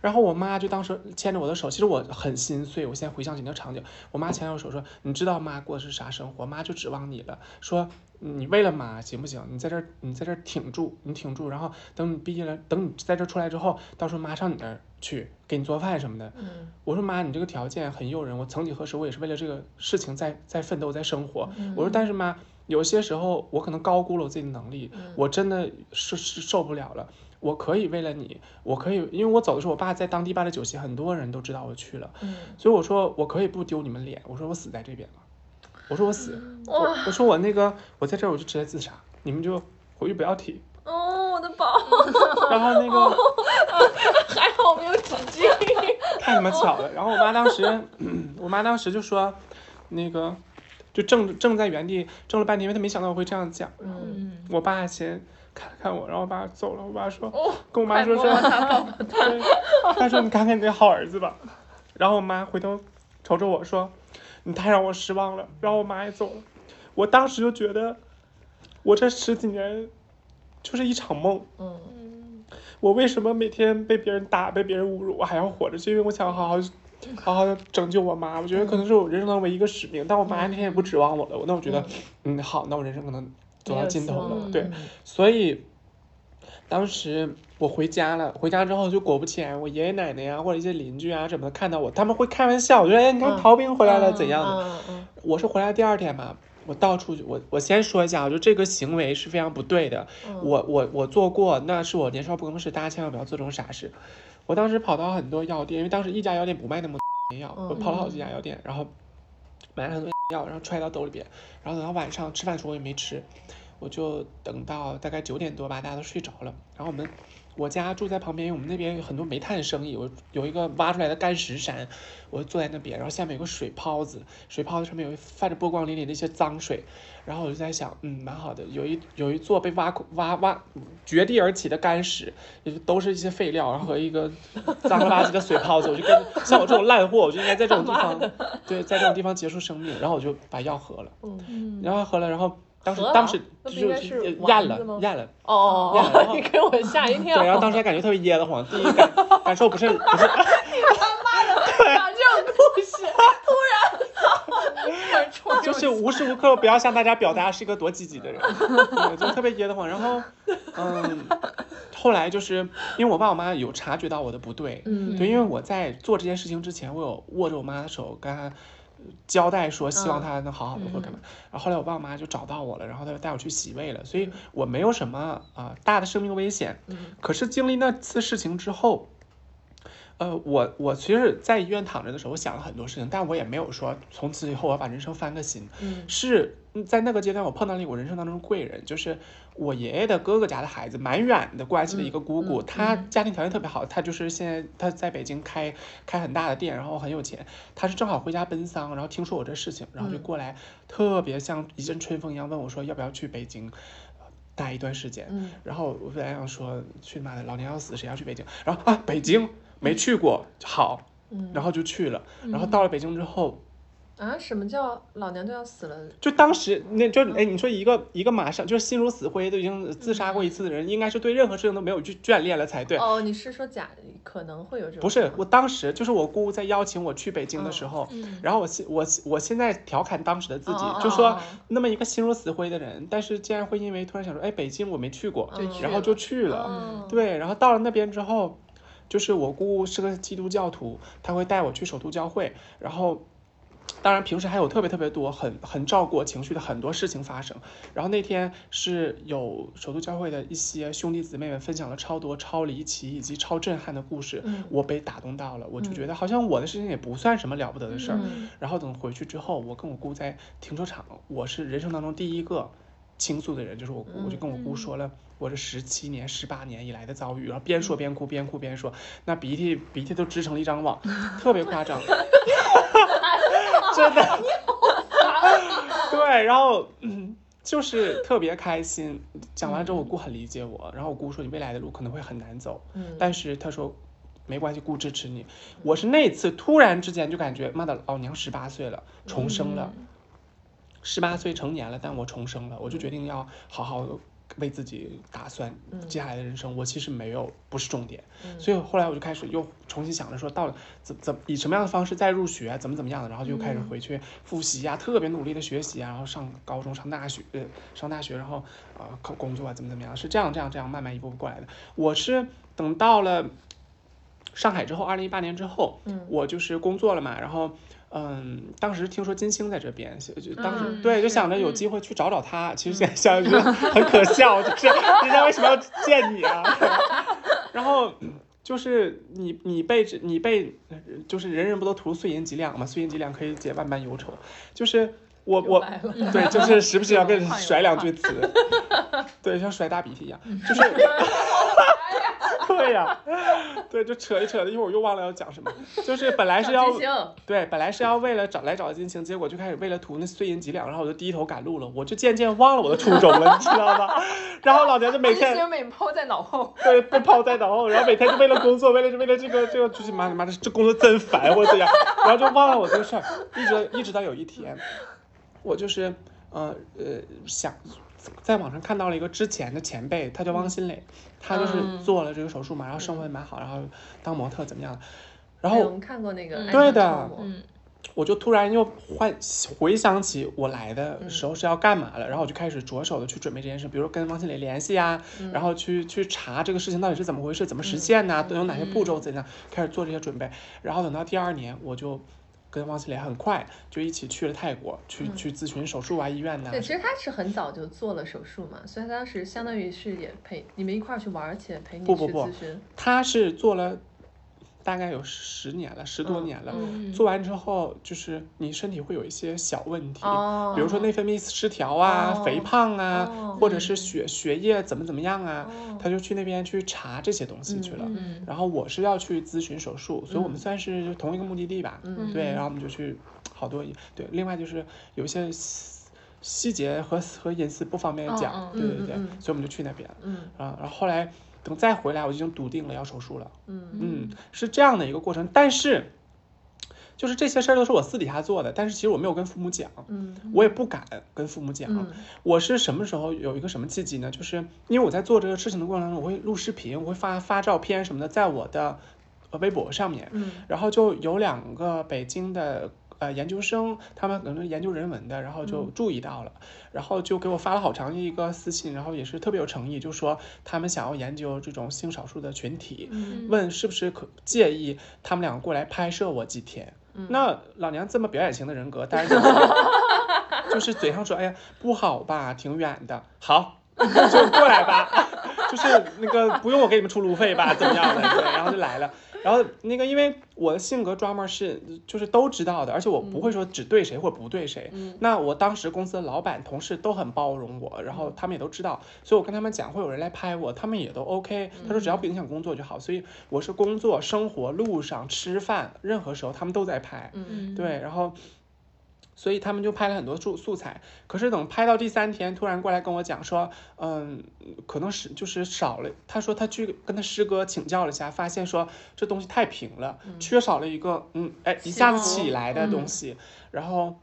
然后我妈就当时牵着我的手，其实我很心碎。我现在回想起那场景，我妈牵着我手说：“你知道妈过的是啥生活？妈就指望你了，说你为了妈行不行？你在这儿，你在这儿挺住，你挺住。然后等你毕业了，等你在这出来之后，到时候妈上你那儿去给你做饭什么的。”我说妈，你这个条件很诱人。我曾几何时我也是为了这个事情在在奋斗，在生活。我说但是妈，有些时候我可能高估了我自己的能力，我真的是是受不了了。我可以为了你，我可以，因为我走的时候，我爸在当地办了酒席，很多人都知道我去了，嗯，所以我说我可以不丢你们脸，我说我死在这边了，我说我死，我我说我那个我在这儿我就直接自杀，你们就回去不要提。哦，我的宝。然后那个 还好没有纸巾。太他妈巧了，然后我妈当时，我妈当时就说，那个就正正在原地怔了半天，因为她没想到我会这样讲，然后，我爸先。看了看我，然后我爸走了。我爸说，跟我妈说说，他说你看看你那好儿子吧。然后我妈回头瞅瞅我说，你太让我失望了。然后我妈也走了。我当时就觉得，我这十几年就是一场梦。嗯，我为什么每天被别人打、被别人侮辱，我还要活着？是因为我想好好、好好的拯救我妈。我觉得可能是我人生当中一个使命。但我妈那天也不指望我了，那我觉得，嗯，好，那我人生可能走到尽头了。对，所以当时我回家了，回家之后就果不其然，我爷爷奶奶呀或者一些邻居啊什么的看到我，他们会开玩笑，我觉得哎，你看逃兵回来了怎样的？我是回来第二天嘛。我到处我我先说一下，我就这个行为是非常不对的。我我我做过，那是我年少不更事，大家千万不要做这种傻事。我当时跑到很多药店，因为当时一家药店不卖那么多药，我跑了好几家药店，然后买了很多药，然后揣到兜里边，然后等到晚上吃饭的时候我也没吃，我就等到大概九点多吧，大家都睡着了，然后我们。我家住在旁边，因为我们那边有很多煤炭生意，我有一个挖出来的干石山，我坐在那边，然后下面有个水泡子，水泡子上面有泛着波光粼粼的一些脏水，然后我就在想，嗯，蛮好的，有一有一座被挖挖挖掘地而起的干石，都是一些废料，然后和一个脏了吧唧的水泡子，我就跟像我这种烂货，我就应该在这种地方，对，在这种地方结束生命，然后我就把药喝了，嗯，然后喝了，然后。当时当时就是咽了咽了哦，你给我吓一跳。对，然后当时还感觉特别噎得慌。第一感 感受不是不是。你他妈的讲这种故事，突然就是无时无刻不要向大家表达是一个多积极的人，就特别噎得慌。然后嗯，后来就是因为我爸我妈有察觉到我的不对，嗯，对，因为我在做这件事情之前，我有握着我妈的手跟她。交代说希望他能好好的或干嘛，然后后来我爸我妈就找到我了，然后他就带我去洗胃了，所以我没有什么啊大的生命危险。可是经历那次事情之后。呃，我我其实，在医院躺着的时候，我想了很多事情，但我也没有说从此以后我要把人生翻个新。嗯，是在那个阶段，我碰到了我人生当中贵人，就是我爷爷的哥哥家的孩子，蛮远的关系的一个姑姑，她家庭条件特别好，她就是现在她在北京开开很大的店，然后很有钱。她是正好回家奔丧，然后听说我这事情，然后就过来，特别像一阵春风一样问我说要不要去北京待一段时间。嗯，然后我本来想说去妈的，老娘要死，谁要去北京？然后啊，北京。没去过，好，然后就去了，然后到了北京之后，啊，什么叫老娘都要死了？就当时那就哎，你说一个一个马上就是心如死灰，都已经自杀过一次的人，应该是对任何事情都没有眷眷恋了才对。哦，你是说假可能会有这种？不是，我当时就是我姑姑在邀请我去北京的时候，然后我现我我现在调侃当时的自己，就说那么一个心如死灰的人，但是竟然会因为突然想说，哎，北京我没去过，然后就去了，对，然后到了那边之后。就是我姑姑是个基督教徒，她会带我去首都教会，然后，当然平时还有特别特别多很很照顾我情绪的很多事情发生。然后那天是有首都教会的一些兄弟姊妹们分享了超多超离奇以及超震撼的故事，我被打动到了，我就觉得好像我的事情也不算什么了不得的事儿。然后等回去之后，我跟我姑在停车场，我是人生当中第一个倾诉的人，就是我姑，我就跟我姑说了。我这十七年、十八年以来的遭遇，然后边说边哭，边哭边说，那鼻涕鼻涕都织成了一张网，特别夸张 真的，对，然后嗯，就是特别开心。讲完之后，我姑很理解我，然后我姑说你未来的路可能会很难走，但是她说没关系，姑支持你。我是那次突然之间就感觉，妈的，老娘十八岁了，重生了，十八岁成年了，但我重生了，我就决定要好好。为自己打算接下来的人生，我其实没有不是重点，所以后来我就开始又重新想着说，到了怎怎以什么样的方式再入学，怎么怎么样的，然后就开始回去复习啊，特别努力的学习啊，然后上高中上大学，上大学，然后呃考工作啊，怎么怎么样，是这样这样这样慢慢一步步过来的。我是等到了上海之后，二零一八年之后，我就是工作了嘛，然后。嗯，当时听说金星在这边，就当时对，就想着有机会去找找他。其实现在想想 很可笑，就是人家为什么要见你啊？然后就是你你被你被就是人人不都图碎银几两嘛？碎银几两可以解万般忧愁。就是我我对，就是时不时要跟人 甩两句词，对，像甩大鼻涕一样，就是。对呀，对，就扯一扯的，一会儿我又忘了要讲什么。就是本来是要对，本来是要为了找来找金星，结果就开始为了图那碎银几两，然后我就低头赶路了，我就渐渐忘了我的初衷了，你知道吗？然后老娘就每天 被抛在脑后，对，被抛在脑后，然后每天就为了工作，为了为了这个这个，就是妈的妈的，这工作真烦或者怎样，然后就忘了我这个事儿，一直一直到有一天，我就是。呃呃想在网上看到了一个之前的前辈，他叫汪新磊，他就是嗯。做了这个手术嘛，然后生活也蛮好，然后当模特怎么样的，然后哎我们看过那个对的嗯。我就突然又幻回想起我来嗯。的时候是要干嘛了，然后我就开始着手的去准备这件事，比如跟汪新磊联系啊，嗯。然后去去查这个事情到底是怎么回事，怎么实现呐、都有哪些步嗯。骤怎样，开始做这些准备。然后等到第二年，我就跟王新磊很快就一起去了泰国，去、去咨询手术啊、医院呐、嗯对，其实他是很早就做了手术嘛，所以他当时相当于是也陪你们一块儿去玩儿，而且陪你去不不不咨询。他是做了大概有十年了，十多嗯年了。嗯做完之后，就是你身体会有一些小问题，哦比如说内分泌失调啊、哦肥胖啊，哦或者是血血液怎么怎么样啊，哦他就去那边去查这些东西去了。嗯然后我是要去咨询手术，所以我们嗯算是同一个目的地吧。嗯对，然后我们就去好多对，另外就是有一些细细节和和隐私不方便讲，嗯对对对，嗯嗯嗯所以我们就去那边嗯啊。然后后来等再回来，我就已经笃定了要手术了。嗯嗯，是这样的一个过程，但是就是这些事儿都是我私底下做的，但是其实我没有跟父母讲，嗯我也不敢跟父母讲。嗯我是什么时候有一个什么契机呢？就是因为我在做这个事情的过程中，我会录视频，我会发发照片什么的，在我的呃微博上面，嗯然后就有两个北京的。呃，研究生他们可能是研究人文的，然后就注意到了，然后就给我发了好长一个私信，然后也是特别有诚意，就说他们想要研究这种性少数的群体，嗯问是不是可介意他们两个过来拍摄我几天。嗯那老娘这么表演型的人格，当然就 就是嘴上说，哎呀不好吧，挺远的，好就过来吧，就是那个不用我给你们出路费吧，怎么样的？对，然后就来了。然后那个，因为我的性格专门是就是都知道的，而且我不会说只对谁或者不对谁。嗯那我当时公司的老板、同事都很包容我，然后他们也都知道，所以我跟他们讲会有人来拍我，他们也都 OK。他说只要不影响工作就好，所以我是工作、生活、路上、吃饭，任何时候他们都在拍。嗯对，然后，所以他们就拍了很多素素材。可是等拍到第三天，突然过来跟我讲说，嗯，可能是就是少了。他说他去跟他师哥请教了一下，发现说这东西太平了，缺少了一个嗯，哎，一下子起来的东西。然后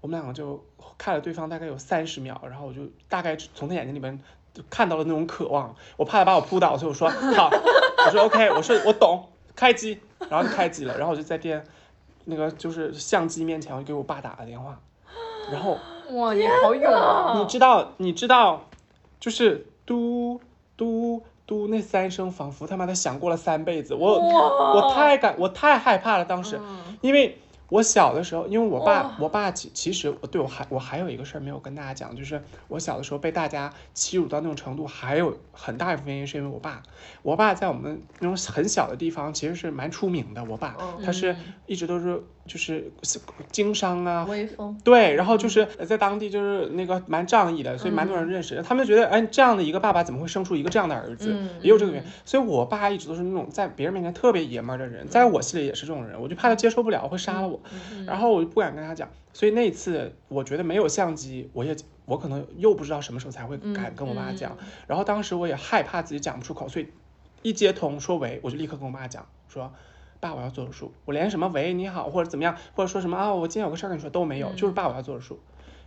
我们两个就看了对方大概有三十秒，然后我就大概从他眼睛里面。就看到了那种渴望，我怕他把我扑倒，所以我说好，我说 OK，我说我懂，开机，然后就开机了，然后我就在电那个就是相机面前，我就给我爸打了电话，然后哇，你好勇啊！你知道你知道，就是嘟嘟嘟那三声，仿佛他妈的响过了三辈子，我我太感我太害怕了，当时，因为。我小的时候，因为我爸，我爸其其实我对我还我还有一个事儿没有跟大家讲，就是我小的时候被大家欺辱到那种程度，还有很大一部分原因是因为我爸，我爸在我们那种很小的地方其实是蛮出名的，我爸他是一直都是就是经商啊，威风，对，然后就是在当地就是那个蛮仗义的，所以蛮多人认识。他们就觉得，哎，这样的一个爸爸怎么会生出一个这样的儿子？嗯也有这个原因。所以我爸一直都是那种在别人面前特别爷们儿的人，在我心里也是这种人，我就怕他接受不了会杀了我，然后我就不敢跟他讲。所以那一次我觉得没有相机，我也我可能又不知道什么时候才会敢跟我妈讲。然后当时我也害怕自己讲不出口，所以一接通说喂，我就立刻跟我妈讲说。爸，我要做手术。我连什么喂你好或者怎么样，或者说什么啊，我今天有个事儿跟你说都没有，就是爸我要做手术。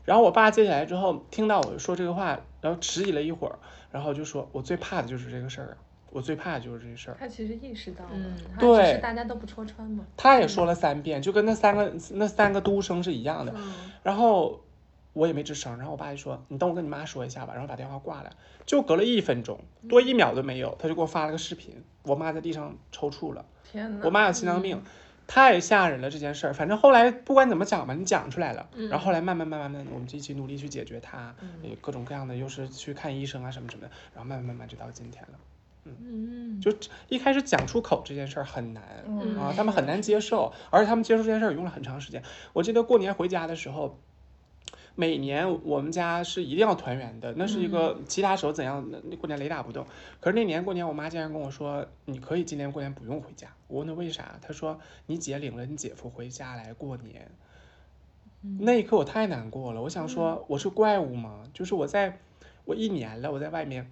然后我爸接下来之后，听到我说这个话，然后迟疑了一会儿，然后就说：“我最怕的就是这个事儿，我最怕的就是这个事儿。他其实意识到了，嗯对是大家都不戳穿嘛。”他也说了三遍，就跟那三个那三个嘟声是一样的。嗯然后我也没吱声，然后我爸就说：“你等我跟你妈说一下吧。”然后把电话挂了，就隔了一分钟，多一秒都没有，他就给我发了个视频，我妈在地上抽搐了。天哪！我妈有心脏病，太吓人了这件事儿。反正后来不管怎么讲吧，你讲出来了，然后后来慢慢慢慢慢，我们就一起努力去解决它，也各种各样的，又是去看医生啊什么什么的，然后慢慢慢慢就到今天了。嗯，就一开始讲出口这件事儿很难。嗯啊，他们很难接受，而且他们接受这件事儿也用了很长时间。我记得过年回家的时候，每年我们家是一定要团圆的，那是一个其他时候怎样，那那过年雷打不动。可是那年过年，我妈竟然跟我说：“你可以今年过年不用回家。”我问她为啥，她说：“你姐领了你姐夫回家来过年。”那一刻我太难过了，我想说我是怪物吗？就是我在我一年了，我在外面。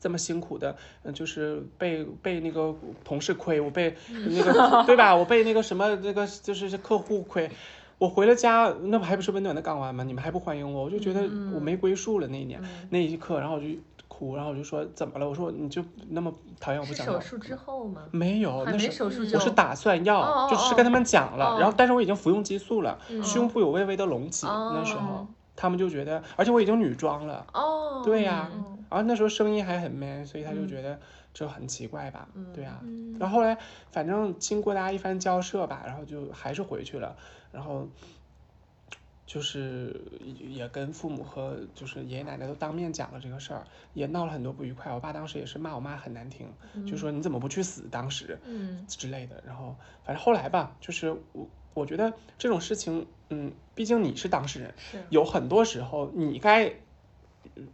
这么辛苦的，嗯，就是被被那个同事亏，我被那个对吧？我被那个什么那个就是客户亏，我回了家，那不还不是温暖的港湾吗？你们还不欢迎我，我就觉得我没归宿了那一年、那一刻，然后我就哭，然后我就说怎么了？我说你就那么讨厌我不是想要手术之后吗？没有，那是手术就我是打算要，哦哦就是跟他们讲了，哦然后但是我已经服用激素了，嗯。胸部有微微的隆起，那时候他们就觉得，而且我已经女装了，哦，对呀、嗯然后那时候声音还很 man，所以他就觉得这很奇怪吧，嗯对呀、然后后来反正经过大家一番交涉吧，然后就还是回去了，然后。就是也跟父母和就是爷爷奶奶都当面讲了这个事儿，也闹了很多不愉快。我爸当时也是骂我妈很难听，就说你怎么不去死？当时，嗯之类的。然后反正后来吧，就是我我觉得这种事情，嗯，毕竟你是当事人，有很多时候你该。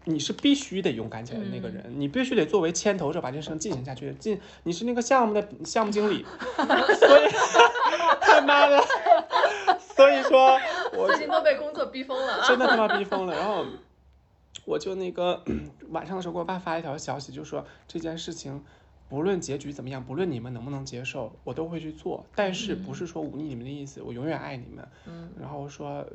你是必须得勇敢起来的那个人，你必须得作为牵头者把这事情进行下去。进，你是那个项目的项目经理，所以他妈的，所以说我最近都被工作逼疯了啊！真的他妈逼疯了。然后我就那个晚上的时候给我爸发一条消息，就说这件事情不论结局怎么样，不论你们能不能接受，我都会去做。但是不是说忤逆你们的意思，我永远爱你们。嗯然后说。呃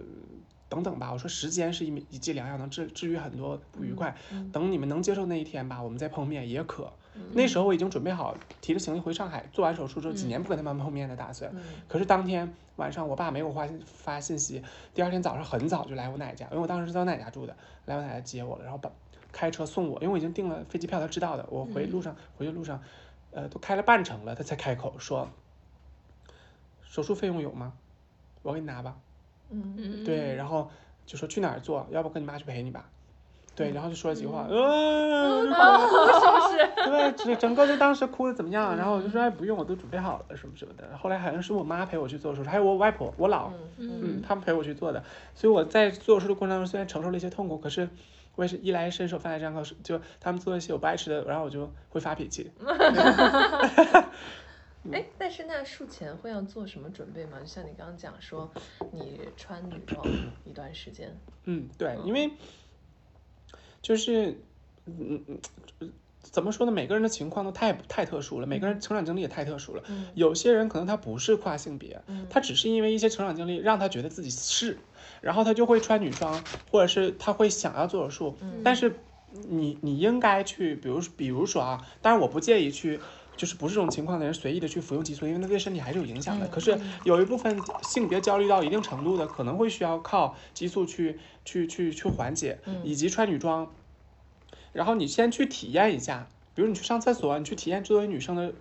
等等吧，我说时间是一一剂良药，能治治愈很多不愉快。嗯等你们能接受那一天吧，我们再碰面也可。那时候我已经准备好提着行李回上海，做完手术之后几年不跟他们碰面的打算。嗯可是当天晚上，我爸没给我发发信息，第二天早上很早就来我奶家，因为我当时是在我奶家住的，来我奶家接我了，然后把开车送我，因为我已经订了飞机票，他知道的。我回路上、回去路上，呃，都开了半程了，他才开口说，手术费用有吗？我给你拿吧。嗯嗯，对，然后就说去哪儿做，要不跟你妈去陪你吧。对，然后就说了几句话，嗯嗯，是不是？对，整整个就当时哭的怎么样？然后我就说哎不用，我都准备好了什么什么的。后来好像是我妈陪我去做手术，还有我外婆、我姥，嗯嗯，他们陪我去做的。所以我在做手术的过程当中，虽然承受了一些痛苦，可是我也是衣来伸手饭来张口，就他们做一些我不爱吃的，然后我就会发脾气。哎，但是那术前会要做什么准备吗？就像你刚刚讲说，你穿女装 一段时间，嗯，对，因为就是嗯嗯嗯，怎么说呢？每个人的情况都太太特殊了，每个人成长经历也太特殊了。嗯有些人可能他不是跨性别，嗯他只是因为一些成长经历让他觉得自己是，然后他就会穿女装，或者是他会想要做手术。嗯但是你你应该去，比如比如说啊，当然我不建议去。就是不是这种情况的人随意的去服用激素，因为那对身体还是有影响的。嗯可是有一部分性别焦虑到一定程度的，可能会需要靠激素去去去去缓解，嗯以及穿女装。然后你先去体验一下，比如你去上厕所，你去体验作为女生的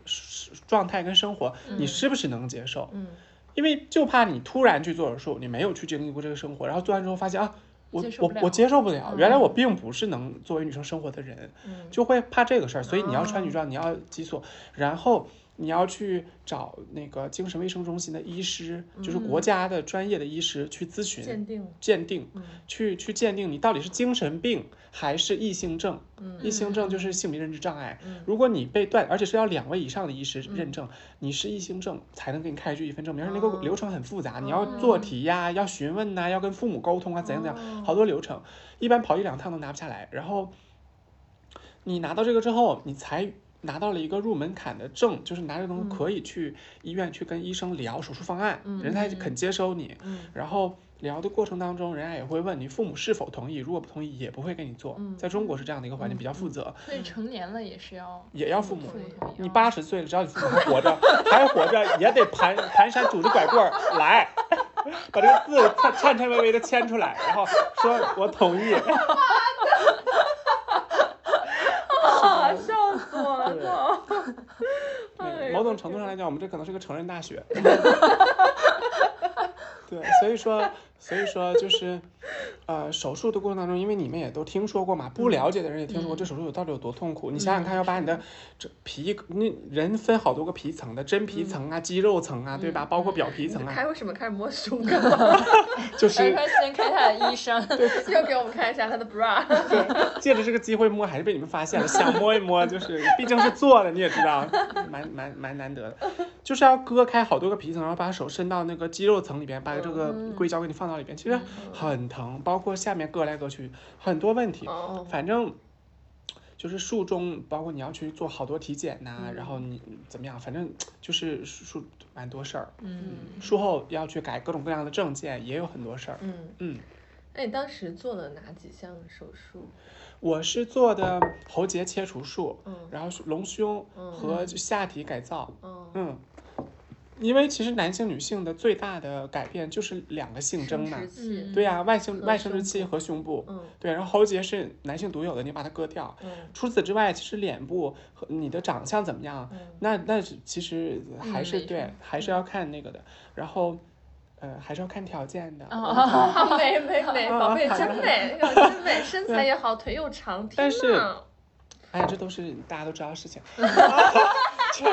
状态跟生活，你是不是能接受？嗯因为就怕你突然去做手术，你没有去经历过这个生活，然后做完之后发现啊，我我我接受不了，嗯。原来我并不是能作为女生生活的人，嗯。就会怕这个事儿，所以你要穿女哦。装，你要激素，然后你要去找那个精神卫生中心的医师，就是国家的专业的医师去咨询、鉴定，鉴定，嗯。去去鉴定你到底是精神病还是异性症。嗯异性症就是性别认知障碍。嗯如果你被断，而且是要两位以上的医师嗯认证，你是异性症才能给你开具一份证明，而且那哦个流程很复杂，你要做题呀，要询问呐，要跟父母沟通啊，怎样怎哦样，好多流程，一般跑一两趟都拿不下来。然后你拿到这个之后，你才。拿到了一个入门槛的证，就是拿着东西可以去医院去跟医生聊手术方案，嗯人才肯接收你。嗯然后聊的过程当中，人家也会问你父母是否同意，如果不同意，也不会给你做。嗯在中国是这样的一个环境，比较负责，所以成年了也是要也要父母父母同意。你啊八十岁了，只要你父母还活着，还活着，也得蹒蹒跚拄着拐棍儿来，把这个字颤颤颤巍巍的签出来，然后说我同意。啊，笑死我了对 某种程度上来讲，我们这可能是个成人大学。对，所以说，所以说就是，呃，手术的过程当中，因为你们也都听说过嘛，不了解的人也听说过这手术有到底有多痛苦。你想想看，要把你的这皮，那人分好多个皮层的，真皮层啊、肌肉层啊，对吧？包括表皮层啊，开为什么开始摸胸了？就是 而他先开他的医生，又给我们看一下他的 bra。借着这个机会摸，还是被你们发现了，想摸一摸，就是毕竟是做的，你也知道，蛮蛮蛮难得的，就是要割开好多个皮层，然后把手伸到那个肌肉层里边，把这个硅胶给你放到里边，其实很疼，包括下面割来割去，很多问题，哦，反正就是术中包括你要去做好多体检呐、然后你怎么样，反正就是术蛮多事儿。嗯，术后要去改各种各样的证件，也有很多事儿。嗯，嗯，那你当时做了哪几项手术？我是做的喉结切除术，嗯。然后隆胸嗯。和下体改造。嗯，嗯，因为其实男性、女性的最大的改变就是两个性征嘛对呀、外性外生殖器和胸部。嗯对，然后喉结是男性独有的，你把它割掉。嗯除此之外，其实脸部和你的长相怎么样，嗯那那其实还是对，还是要看那个的。然后，呃，还是要看条件的。啊，美美美，啊宝贝真美，真美，身材也好，腿又长，但是呐哎呀，这都是大家都知道的事情。不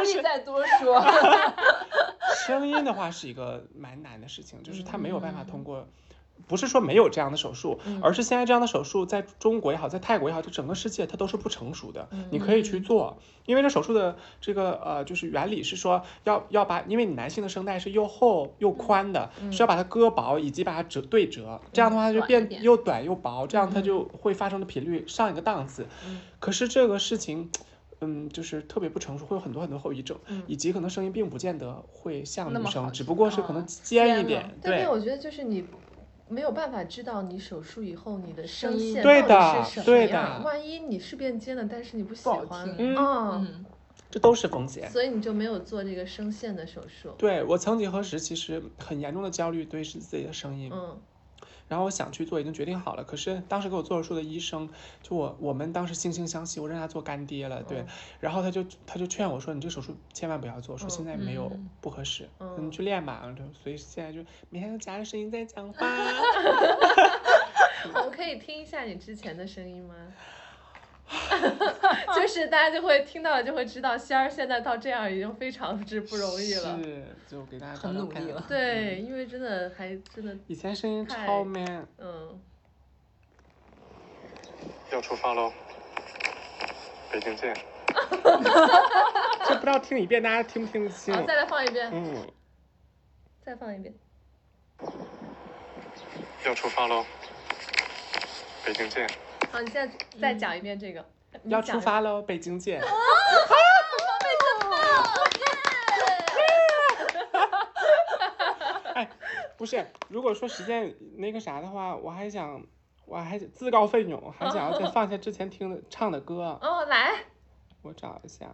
必再多说。声音的话是一个蛮难的事情，就是他没有办法嗯通过，不是说没有这样的手术，而是现在这样的手术在中国也好，在泰国也好，就整个世界它都是不成熟的。你可以去做，因为这手术的这个呃就是原理是说要要把，因为你男性的声带是又厚又宽的，是要把它割薄以及把它折对折，这样的话就变又短又薄，这样它就会发生的频率上一个档次。可是这个事情。嗯，就是特别不成熟，会有很多很多后遗症，以及可能声音并不见得会像女生，只不过是可能哦尖一点，对但是我觉得就是你没有办法知道你手术以后你的声声音线到底是什么对样。的万一你是变尖了，但是你不喜不好欢，听嗯嗯，这都是风险。所以你就没有做这个声线的手术。对我曾几何时其实很严重的焦虑对是自己的声音，嗯然后我想去做，已经决定好了。可是当时给我做手术的医生，就我我们当时惺惺相惜，我认他做干爹了，对。嗯然后他就他就劝我说：“你这手术千万不要做，说嗯现在没有嗯不合适，嗯你去练吧。”就所以现在就每天都夹着声音在讲话。我可以听一下你之前的声音吗？就是大家就会听到了，就会知道仙儿现在到这样已经非常之不容易了。是，就给大家很努力了对，因为真的还真的，以前声音超 man，嗯，要出发喽，北京见。这不知道听一遍大家听不听得清好，？再来放一遍，嗯，再放一遍。要出发喽，北京见。好，你现在再讲一遍这个。你要出发喽，北京见。哎，不是，如果说时间那个啥的话，我还想，我还自告奋勇，还想要再放下之前听的唱的歌，哦，来，我找一下，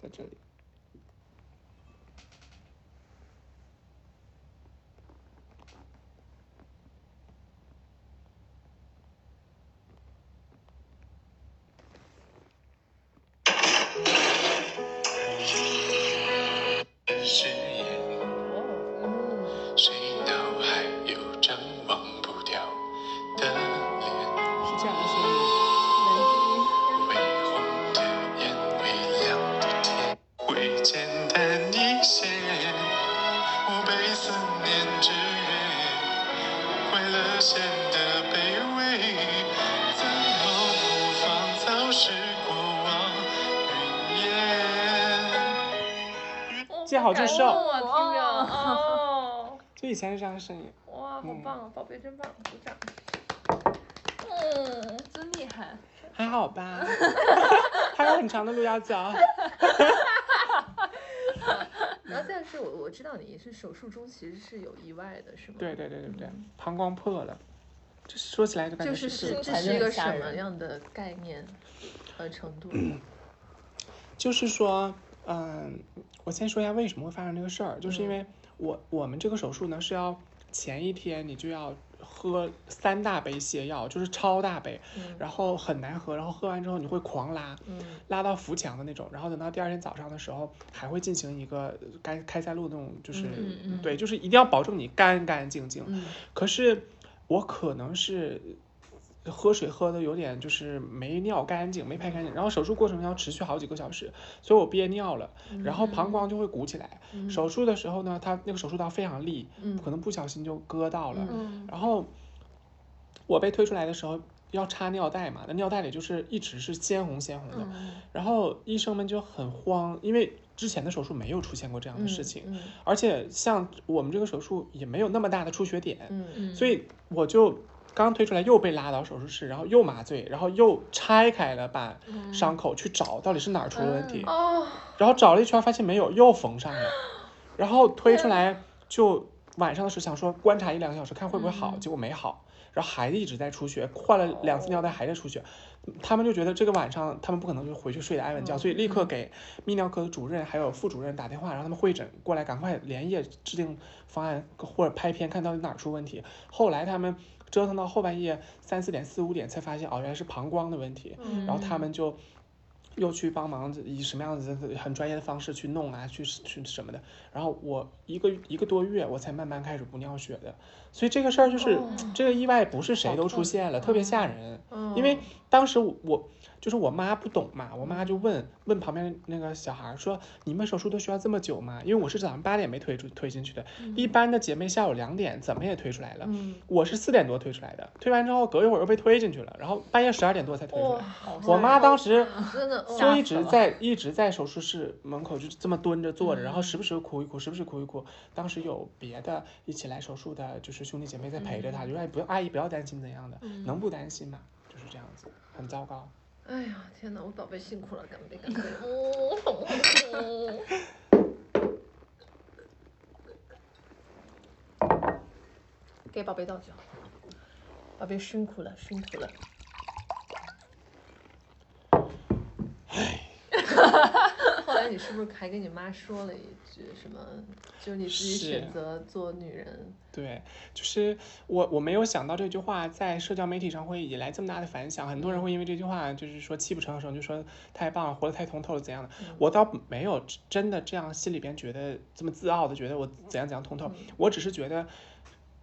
在这里。见好就感收动啊，听着，哦，就以前是这样的声音。哇，好嗯棒，宝贝真棒，鼓掌。嗯，真厉害。还好吧，还有很长的路要走。然后但是我我知道你是手术中其实是有意外的，是吗？对对对对对，膀胱破了，这说起来就感觉就是这是一个什么样的概念和程度？就是说，嗯，我先说一下为什么会发生这个事儿，就是因嗯为我我们这个手术呢是要前一天你就要喝三大杯泻药，就是超大杯，嗯然后很难喝，然后喝完之后你会狂拉，嗯拉到扶墙的那种，然后等到第二天早上的时候还会进行一个该开塞露那种，就是、对，就是一定要保证你干干净净。嗯可是我可能是喝水喝的有点就是没尿干净，没排干净，然后手术过程要持续好几个小时，所以我憋尿了，然后膀胱就会鼓起来。嗯手术的时候呢，他那个手术刀非常利，嗯可能不小心就割到了。嗯然后我被推出来的时候要插尿袋嘛，那尿袋里就是一直是鲜红鲜红的，嗯然后医生们就很慌，因为之前的手术没有出现过这样的事情，嗯而且像我们这个手术也没有那么大的出血点，嗯嗯，所以我就刚推出来又被拉到手术室，然后又麻醉，然后又拆开了把嗯。伤口去找到底是哪儿出了问题，哦，然后找了一圈发现没有，又缝上了，然后推出来就晚上的时候想说观察一两个小时看会不会好，结果没好，然后孩子一直在出血，换了两次尿袋还在出血，他们就觉得这个晚上他们不可能就回去睡的安稳觉，所以立刻给泌尿科的主任还有副主任打电话，让他们会诊过来，赶快连夜制定方案或者拍片看到底哪儿出问题。后来他们折腾到后半夜三四点四五点才发现哦原来是膀胱的问题，然后他们就。又去帮忙，以什么样子很专业的方式去弄啊，去去什么的。然后我一个一个多月，我才慢慢开始不尿血的。所以这个事儿就是、这个意外不是谁都出现了，特别吓人。因为当时我我就是我妈不懂嘛，我妈就问问旁边那个小孩儿说：“你们手术都需要这么久吗？”因为我是早上八点没推出推进去的，一般的姐妹下午两点怎么也推出来了，我是四点多推出来的，推完之后隔一会儿又被推进去了，然后半夜十二点多才推出来。我妈当时真的，就一直在一直在手术室门口就这么蹲着坐着，然后时不时哭一哭，时不时哭一哭。当时有别的一起来手术的，就是兄弟姐妹在陪着她，就说哎不要阿姨不要担心怎样的，能不担心吗？就是这样子，很糟糕。哎呀，天哪，我宝贝辛苦了，干杯干杯！给宝贝倒酒，宝贝辛苦了，辛苦了。哎 来你是不是还跟你妈说了一句什么？就是你自己是选择做女人，对，就是我我没有想到这句话在社交媒体上会引来这么大的反响，很多人会因为这句话就是说泣不成声，就说太棒了，活得太通透了怎样的。我倒没有真的这样心里边觉得这么自傲的觉得我怎样怎样通透，我只是觉得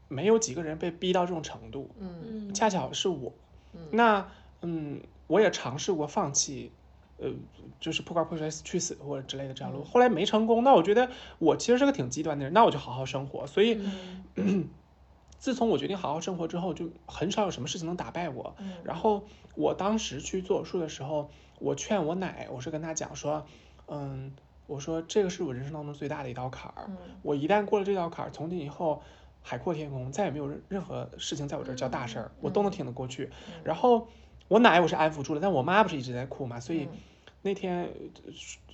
没有几个人被逼到这种程度，嗯恰巧是我。那嗯，我也尝试过放弃，呃，就是破罐破摔去死或者之类的这样路，后来没成功。那我觉得我其实是个挺极端的人，那我就好好生活。所以，自从我决定好好生活之后，就很少有什么事情能打败我。然后我当时去做手术的时候，我劝我奶，我是跟她讲说，嗯，我说这个是我人生当中最大的一道坎儿，我一旦过了这道坎儿，从今以后。海阔天空，再也没有任任何事情在我这儿叫大事儿，我都能挺得过去。然后我奶我是安抚住了，但我妈不是一直在哭嘛，所以那天呃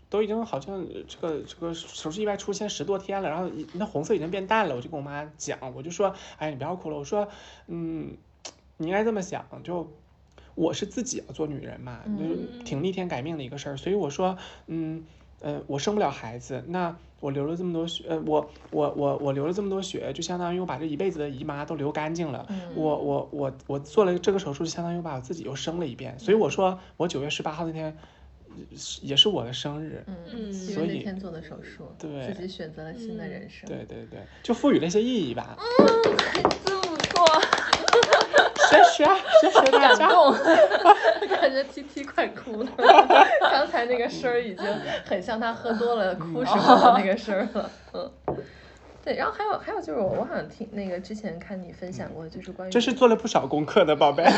都已经好像这个这个手术意外出现十多天了，然后一那红色已经变淡了，我就跟我妈讲，我就说，哎，你不要哭了，我说，嗯，你应该这么想，就我是自己要做女人嘛，就是挺逆天改命的一个事儿，所以我说，嗯。呃，我生不了孩子，那我流了这么多血，呃，我我我我流了这么多血，就相当于我把这一辈子的姨妈都流干净了。我我我我做了这个手术，就相当于我把我自己又生了一遍。所以我说，我九月十八号那天是也是我的生日。嗯，七所以那天做的手术，对自己选择了新的人生。对对对，就赋予了一些意义吧。嗯真不错，谢谢谢谢大家。感动。感觉 T T 快哭了，刚才那个声儿已经很像他喝多了哭时候的那个声儿了。嗯，对，然后还有还有就是我我好像听那个之前看你分享过，就是关于这是做了不少功课的宝贝。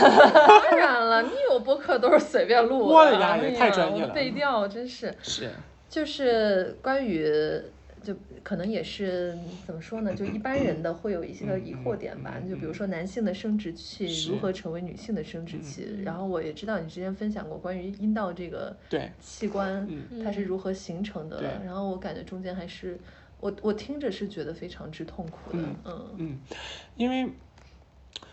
当然了，你有播客都是随便录的，我的呀也太专业了我背调真是。是，就是关于，就可能也是怎么说呢？就一般人的会有一些个疑惑点吧。就比如说男性的生殖器如何成为女性的生殖器，然后我也知道你之前分享过关于阴道这个对器官嗯它是如何形成的，然后我感觉中间还是我我听着是觉得非常之痛苦的，嗯嗯嗯，因为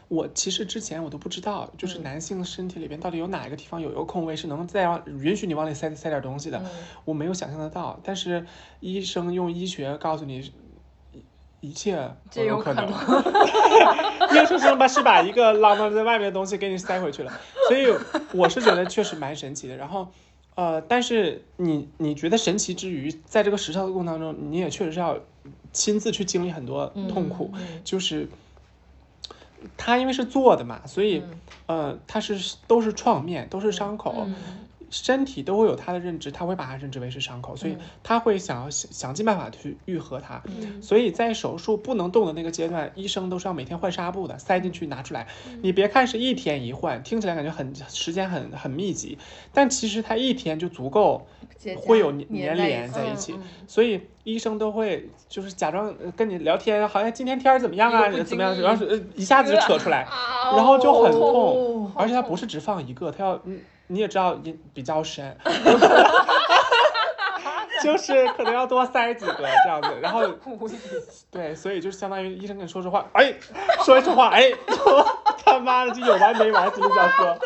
我其实之前我都不知道，就是嗯男性身体里边到底有哪一个地方有一个空位是能再往允许你往里塞塞点东西的，嗯我没有想象得到。但是医生用医学告诉你。一一切都有可可能，医生生把是把一个浪荡在外面的东西给你塞回去了，所以我是觉得确实蛮神奇的。然后，呃，但是你你觉得神奇之余，在这个实操的过程当中，你也确实是要亲自去经历很多痛苦，就是他因为是做的嘛，所以、嗯呃，他是都是创面，都是伤口。嗯身体都会有它的认知，他会把它认知为是伤口，所以他会想要想想尽办法去愈合它。嗯。所以在手术不能动的那个阶段，医生都是要每天换纱布的，塞进去拿出来。你别看是一天一换，听起来感觉很时间很很密集，但其实它一天就足够会有粘连在一起，嗯。所以医生都会就是假装呃跟你聊天，好像今天天儿怎么样啊怎么样，然后是呃一下子就扯出来，啊然后就很痛，哦。而且它不是只放一个，它要嗯你也知道也比较深。就是可能要多塞几个这样子，然后 对，所以就相当于医生跟你说说话，哎，说一句话，哎，他妈的就有完没完，怎么想说，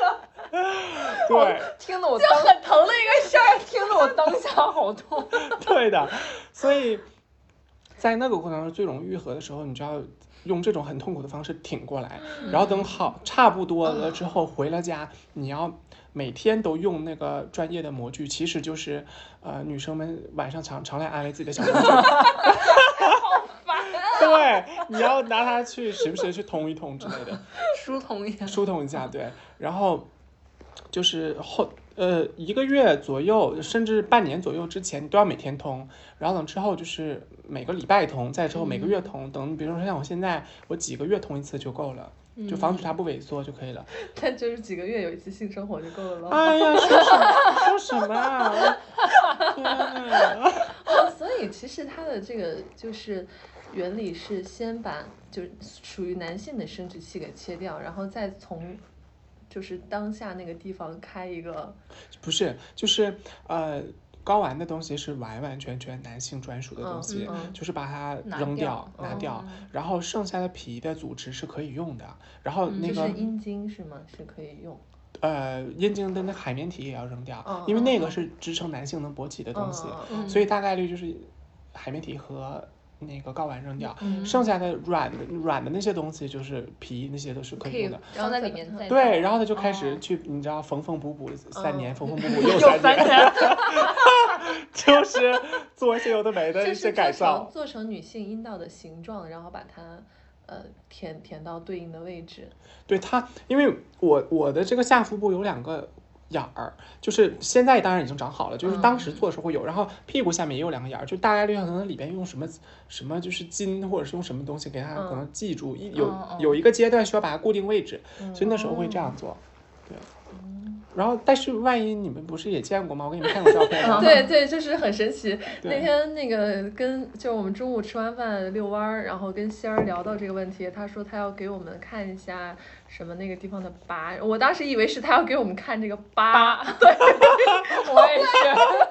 对。听得我就很疼的一个事儿，听得我当下好痛。对的，所以在那个过程中最容易愈合的时候，你就要用这种很痛苦的方式挺过来，然后等好差不多了之后回了家，你要每天都用那个专业的模具，其实就是呃女生们晚上常常来安慰自己的小公主。对，你要拿它去时不时去通一通之类的。疏通一下。疏通一下，对，然后就是后呃一个月左右，甚至半年左右之前，你都要每天通，然后等之后就是每个礼拜通，再之后每个月通，等比如说像我现在，我几个月通一次就够了，就防止它不萎缩就可以了。但就是几个月有一次性生活就够了咯。哎呀，说什么说什么啊！天哪！哦，所以其实它的这个就是原理是先把就是属于男性的生殖器给切掉，然后再从就是当下那个地方开一个，不是，就是呃。睾丸的东西是完完全全男性专属的东西，嗯嗯就是把它扔掉拿掉，嗯然后剩下的皮的组织是可以用的。然后那个、就是阴茎是吗？是可以用。呃，阴茎的那海绵体也要扔掉，嗯因为那个嗯是支撑男性能勃起的东西，嗯所以大概率就是海绵体和那个睾丸扔掉，嗯剩下的软的软的那些东西就是皮那些都是可以用的。然后在里面再对，然后他就开始哦去，你知道缝缝补补三年，嗯缝缝补补 又三三年，就是做一些有的没的一些改造成。做成女性阴道的形状，然后把它呃填填到对应的位置。对它，因为我我的这个下腹部有两个眼儿，就是现在当然已经长好了，就是当时做的时候会有，然后屁股下面也有两个眼儿，就大概率可能里边用什么什么就是筋或者是用什么东西给它嗯可能记住，一有有一个阶段需要把它固定位置，嗯所以那时候会这样做，对。然后，但是万一你们不是也见过吗？我给你们看过照片吗？对对，就是很神奇。那天那个跟就我们中午吃完饭遛弯儿，然后跟仙儿聊到这个问题，他说他要给我们看一下什么那个地方的疤，我当时以为是他要给我们看这个疤，对 我也是。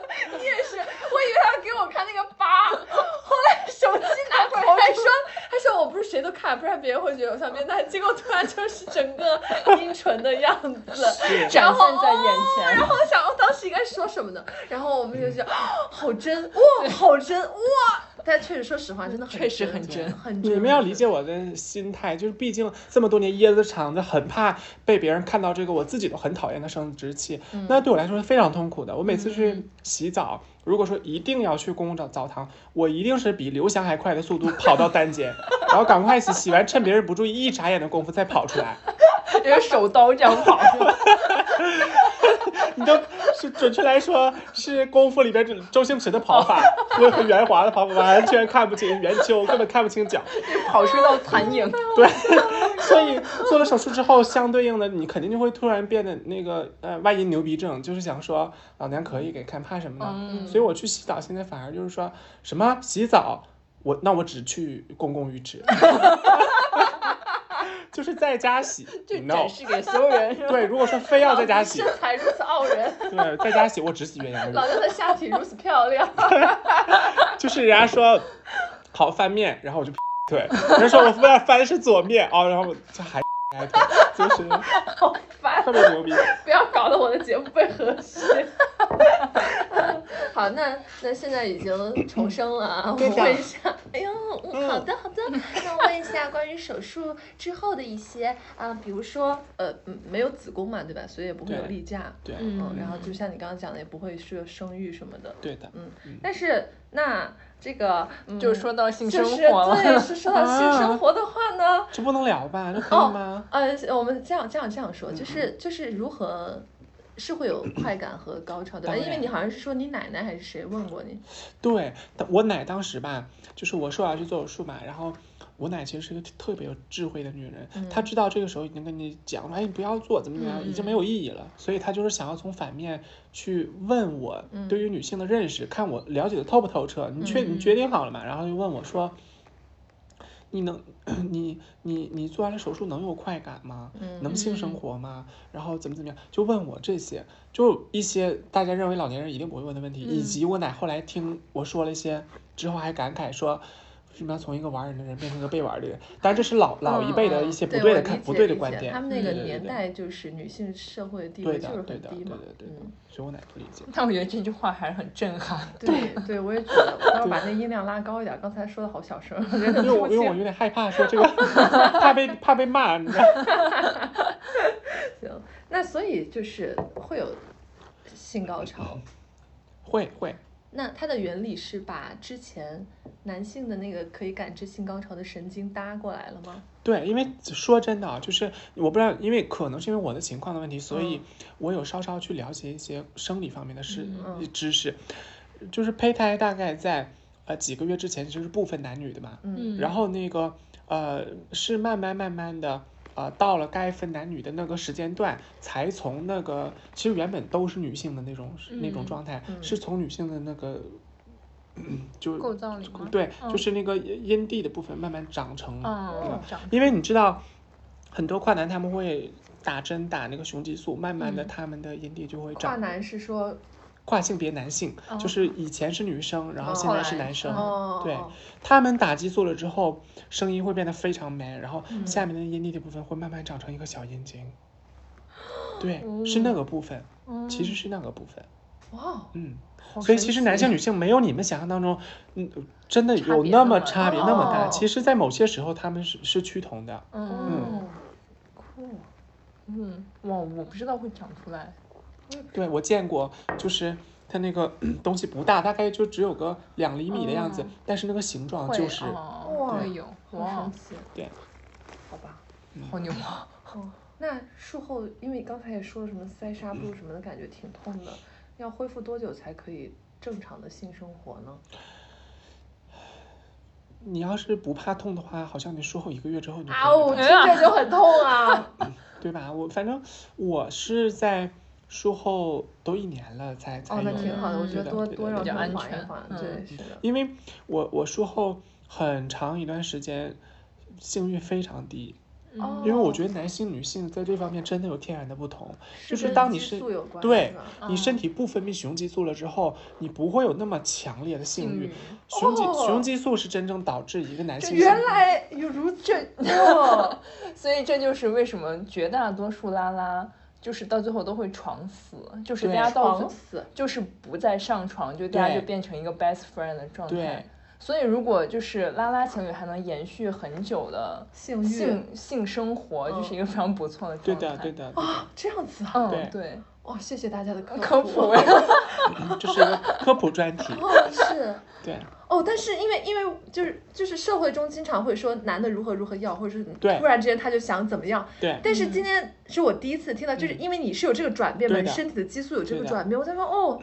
你也是，我以为他要给我看那个疤，后来手机拿过来，还说他说我不是谁都看，不然别人会觉得我像变态，结果突然就是整个阴唇的样子，展然后现在眼前然后我想我当时应该说什么呢？然后我们就觉得好真哇，好真哇！但确实说实话，真的很确实很真很真。你们要理解我的心态，就是毕竟这么多年椰子厂子，很怕被别人看到这个我自己都很讨厌的生殖器，嗯那对我来说是非常痛苦的。我每次去洗澡，如果说一定要去公共澡澡堂，我一定是比刘翔还快的速度跑到单间，然后赶快洗，洗完趁别人不注意，一眨眼的功夫再跑出来。就是手刀这样跑？你都是准确来说是功夫里边这周星驰的跑法和和袁华的跑法，完全看不清圆球，根本看不清脚。跑出一道残影。对，所以做了手术之后，相对应的你肯定就会突然变得那个呃外阴牛逼症，就是想说老娘可以给看怕什么呢？嗯所以我去洗澡，现在反而就是说什么洗澡，我那我只去公共浴池，就是在家洗 就展。示给所有人是吧？对，如果说非要在家洗，身材如此傲人，对，在家洗我只洗鸳鸯浴老。娘的下体如此漂亮。就是人家说好翻面，然后我就对，人家说我翻翻的是左面哦，然后我就还就是。好烦，特别牛逼。不要搞得我的节目被和谐。好，那那现在已经重生了啊！我问一下，哎呦，嗯，好的好的，那我问一下关于手术之后的一些啊，比如说呃，嗯没有子宫嘛，对吧？所以也不会有例假，对嗯，然后就像你刚刚讲的，也不会是有生育什么的，对的，嗯，但是那这个嗯就是说到性生就是活了，对，是 说到性生活的话呢，这不能聊吧？这可以吗？呃，我们这样这样这样说，就是就是如何是会有快感和高潮的 因为你好像是说你奶奶还是谁问过你，对，我奶当时吧，就是我说我要去做手术嘛，然后我奶其实是一个特别有智慧的女人，她知道这个时候已经跟你讲了，哎，你不要做，怎么怎么样，已经没有意义了，所以她就是想要从反面去问我对于女性的认识，看我了解的透不透彻，你确你决定好了嘛？然后就问我说。你能，你你你做完了手术能有快感吗？能性生活吗？然后怎么怎么样？就问我这些，就一些大家认为老年人一定不会问的问题，以及我奶后来听我说了一些之后还感慨说，为什么要从一个玩人的人变成一个被玩的人？当然这是老老一辈的一些不对的看不对的观点，他们那个年代就是女性社会地位就是的对的很低嘛，对的对的嗯，所以我奶不理解。但我觉得这句话还是很震撼。对对，我也觉得，我要把那音量拉高一点，刚才说的好小声，因为我因为我有点害怕说这个，怕被怕被骂，你知道 吗？行，那所以就是会有性高潮，会会，那它的原理是把之前男性的那个可以感知性高潮的神经搭过来了吗？对，因为说真的啊，就是我不知道，因为可能是因为我的情况的问题，所以我有稍稍去了解一些生理方面的事、嗯知识。就是胚胎大概在呃几个月之前就是不分男女的嘛，嗯然后那个呃是慢慢慢慢的。呃，到了该分男女的那个时间段，才从那个其实原本都是女性的那种、那种嗯状态，嗯是从女性的那个，嗯就构造里？对，嗯就是那个阴蒂的部分慢慢长成嗯，长因为你知道，很多跨男他们会打针打那个雄激素，慢慢的嗯他们的阴蒂就会长跨长。男是说跨性别男性、哦。就是以前是女生，然后现在是男生。哦，对哦他们打激素了之后，声音会变得非常 man，然后嗯。下面的阴蒂的部分会慢慢长成一个小阴茎。对，哦。是那个部分，嗯其实是那个部分。哇。哦，嗯，所以其实男性女性没有你们想象当中，嗯，真的有那么么差别那么大。哦其实，在某些时候他们是是趋同的。嗯。哦，酷，嗯，哇，我不知道会长出来。对，我见过，就是它那个东西不大，大概就只有个两厘米的样子，哦但是那个形状就是，哦哇会有好哇神，奇，对，好吧。好牛啊！哦，那术后，因为刚才也说了什么塞纱布什么的，感觉挺痛的，要恢复多久才可以正常的性生活呢？你要是不怕痛的话，好像你术后一个月之后你就啊，我了听着就很痛啊！对吧？我反正我是在术后都一年了才才哦，有，那挺好的，我觉得多多让比较安他缓一全对，是的。因为我我术后很长一段时间性欲非常低，哦，因为我觉得男性女性在这方面真的有天然的不同，就是当你是对你身体不分泌雄激素了之后，你不会有那么强烈的性欲。雄激哦雄激素是真正导致一个男性原来有如这 哦，所以这就是为什么绝大多数拉拉就是到最后都会床死，就是大家到死，就是不再上床，就大家就变成一个 best friend 的状对态。所以如果就是拉拉情侣还能延续很久的性性性生活，嗯就是一个非常不错的状态。对的对的，啊，这样子啊，嗯，对对，哦，谢谢大家的科科普普。这是一个科普专题。哦，是。对哦，但是因为因为就是就是社会中经常会说男的如何如何要，或者是对突然之间他就想怎么样。对但是今天是我第一次听到，就是因为你是有这个转变嘛，你身体的激素有这个转变，我才说哦，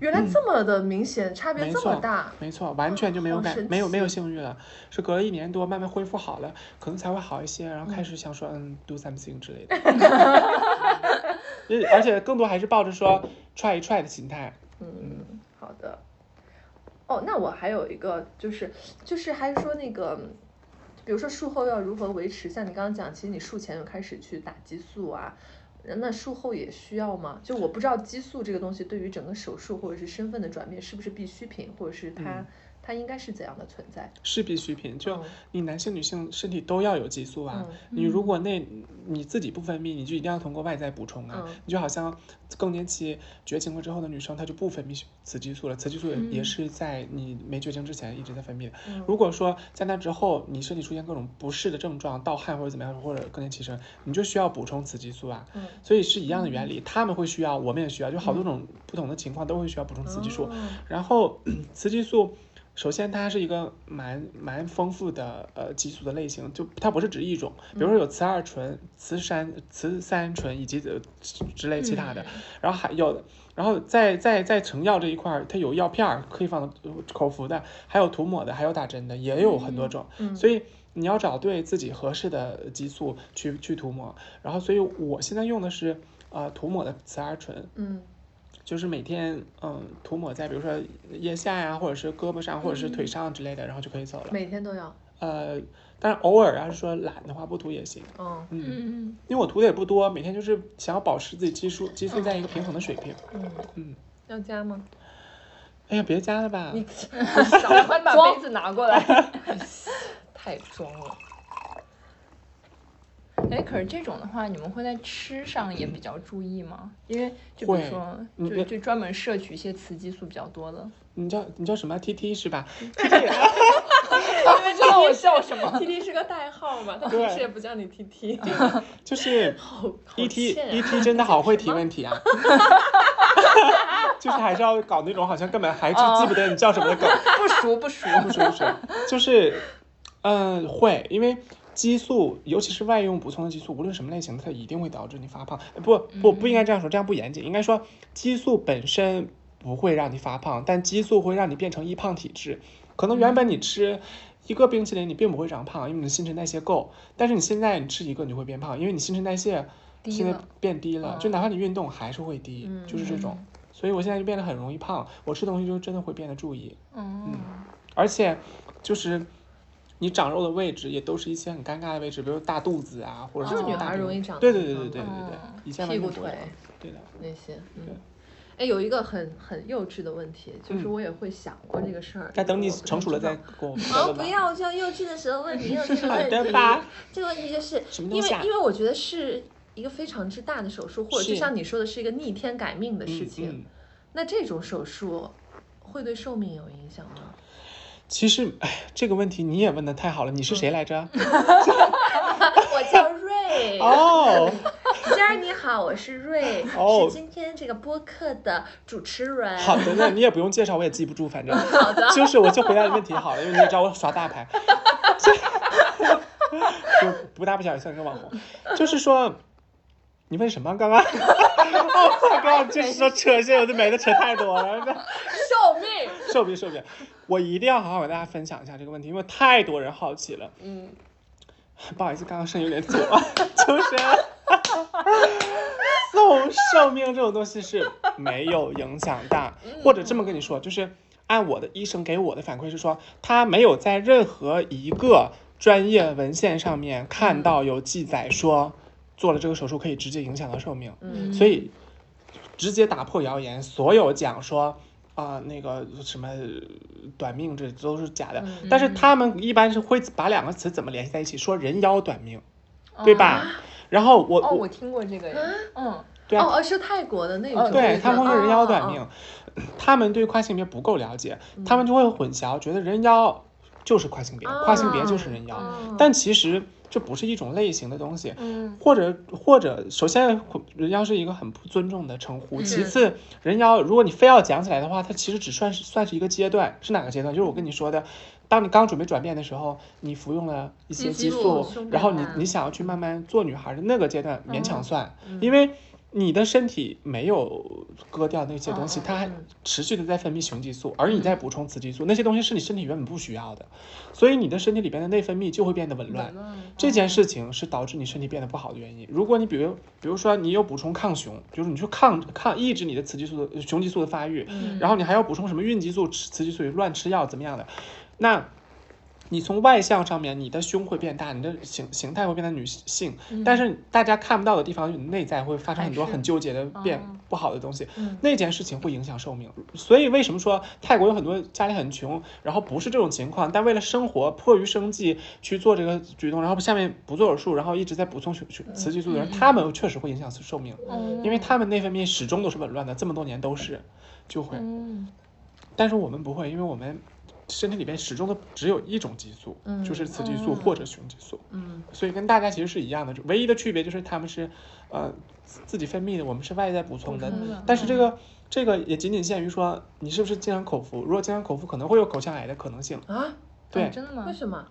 原来这么的明显，差别这么大。没错，完全就没有感没有没有性欲了，是隔了一年多慢慢恢复好了，可能才会好一些，然后开始想说嗯 do something 之类的。就是而且更多还是抱着说 try 一 try 的心态。嗯，好的。哦，那我还有一个就是就是还是说那个，比如说术后要如何维持，像你刚刚讲，其实你术前就开始去打激素啊。那术后也需要吗？就我不知道激素这个东西对于整个手术或者是身份的转变是不是必需品，或者是它、嗯它应该是怎样的存在？是必需品，就嗯你男性、女性身体都要有激素啊。嗯你如果那你自己不分泌，你就一定要通过外在补充啊。嗯你就好像更年期绝经了之后的女生，她就不分泌雌激素了，雌激素也、也是在你没绝经之前一直在分泌的。嗯如果说在那之后你身体出现各种不适的症状，盗汗或者怎么样，或者更年期生，你就需要补充雌激素啊。嗯所以是一样的原理，他们会需要，我们也需要，就好多种不同的情况都会需要补充雌激素。哦然后 雌激素，首先它是一个蛮蛮丰富的呃激素的类型，就它不是只一种，比如说有雌二醇、雌三雌三醇以及呃之类其他的，然后还有，然后在在在成药这一块儿，它有药片儿可以放口服的，还有涂抹的，还有打针的，也有很多种，所以。你要找对自己合适的激素去去涂抹，然后所以我现在用的是呃涂抹的雌二醇，嗯，就是每天嗯涂抹在比如说腋下呀，或者是胳膊上，或者是腿上之类的，然后就可以走了。每天都要。呃，但是偶尔要是说懒的话，不涂也行。嗯嗯，嗯因为我涂的也不多，每天就是想要保持自己激素激素在一个平衡的水平。嗯嗯，要加吗？哎呀，别加了吧。你赶快把杯子拿过来。太装了。哎，可是这种的话，你们会在吃上也比较注意吗？因为就比如说，就就专门摄取一些雌激素比较多的。你叫你叫什么 T T 是吧？你们知道我笑什么？T T 是个代号嘛，他对平时也不叫你 T T。就是 好好 E T E T 真的好会提问题啊。就是还是要搞那种好像根本还是记不得你叫什么的梗。不熟不熟。不熟不熟，就是，嗯，会，因为激素，尤其是外用补充的激素，无论什么类型的，它一定会导致你发胖。呃不不不应该这样说，这样不严谨。应该说，激素本身不会让你发胖，但激素会让你变成易胖体质。可能原本你吃一个冰淇淋，你并不会长胖，因为你的新陈代谢够。但是你现在你吃一个，你就会变胖，因为你新陈代谢现在变低了，嗯就哪怕你运动还是会低，嗯就是这种。所以我现在就变得很容易胖，我吃东西就真的会变得注意。嗯而且就是你长肉的位置也都是一些很尴尬的位置，比如大肚子啊，或者就是女孩容易长对对对对对对对，以前屁股腿对的，那些，嗯对。哎，有一个很很幼稚的问题，就是嗯我也会想过这个事儿。该等你成熟了再跟我们哦。不要，就幼稚的时候问你幼 稚的问题。的吧？这个问题就是？因为因为我觉得是一个非常之大的手术，或者就像你说的是一个逆天改命的嗯事情。嗯那这种手术会对寿命有影响吗？其实，哎，这个问题你也问的太好了。你是谁来着？我叫瑞，哦，佳儿你好，我是瑞，哦是今天这个播客的主持人。好的，那你也不用介绍，我也记不住，反正 好的，就是我就回答你问题好了，因为你也知道我耍大牌，就不大不小也算个网红。就是说，你问什么？刚刚？哦，刚刚就是说扯些有的没的，扯太多了。寿命，寿命寿命，我一定要好好给大家分享一下这个问题，因为太多人好奇了。嗯，不好意思，刚刚声音有点久啊，就是送寿命这种东西是没有影响的，或者这么跟你说，就是按我的医生给我的反馈是说，他没有在任何一个专业文献上面看到有记载说做了这个手术可以直接影响到寿命，嗯所以直接打破谣言，所有讲说。啊、那个什么短命，这都是假的。嗯但是他们一般是会把两个词怎么联系在一起，说人妖短命，对吧？然后我、哦，我我听过这个耶。嗯对啊哦哦，是泰国的那哦种，对他们会说人妖短哦命，他们对跨性别不够了解，他们就会混淆，觉得人妖就是跨性别，跨性别就是人妖，哦但其实这不是一种类型的东西。嗯或者或者，首先人妖是一个很不尊重的称呼，其次人妖，如果你非要讲起来的话，它其实只算是算是一个阶段，是哪个阶段？就是我跟你说的，当你刚准备转变的时候，你服用了一些激素胸，然后你你想要去慢慢做女孩的那个阶段，勉强算，嗯因为你的身体没有割掉那些东西，它还嗯持续的在分泌雄激素，而你在补充雌激素，那些东西是你身体原本不需要的，所以你的身体里边的内分泌就会变得紊乱。这件事情是导致你身体变得不好的原因。如果你比如比如说你有补充抗雄，就是你去抗抗抑制你的雌激素的雄激素的发育，然后你还要补充什么孕激素、雌雌激素乱吃药怎么样的，那。你从外向上面，你的胸会变大，你的形形态会变得女性，但是大家看不到的地方，你内在会发生很多很纠结的变哦不好的东西，嗯。那件事情会影响寿命。所以为什么说泰国有很多家里很穷，然后不是这种情况，但为了生活迫于生计去做这个举动，然后下面不做手术，然后一直在补充雌激素的人，他们确实会影响寿命，嗯因为他们内分泌始终都是紊乱的，这么多年都是，就会。嗯。但是我们不会，因为我们身体里边始终都只有一种激素，嗯就是雌激素或者雄激素，嗯所以跟大家其实是一样的，唯一的区别就是他们是呃自自己分泌的，我们是外在补充的。但是这个这个也仅仅限于说你是不是经常口服，如果经常口服，可能会有口腔癌的可能性。啊，对哦，真的吗为？什么？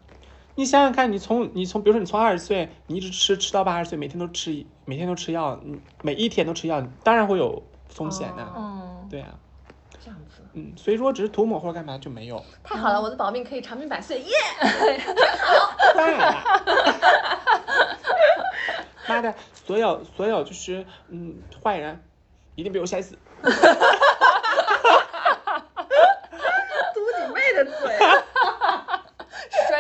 你想想看，你从你从比如说你从二十岁，你一直吃吃到八十岁，每天都吃一每天都吃药，你每一天都吃药，当然会有风险的。嗯，对啊，这样子，嗯，所以说只是涂抹或者干嘛就没有。太好了，我的保命可以长命百岁，耶！当然了，妈的，所有所有就是嗯坏人，一定被我摔死。嘟你妹的嘴！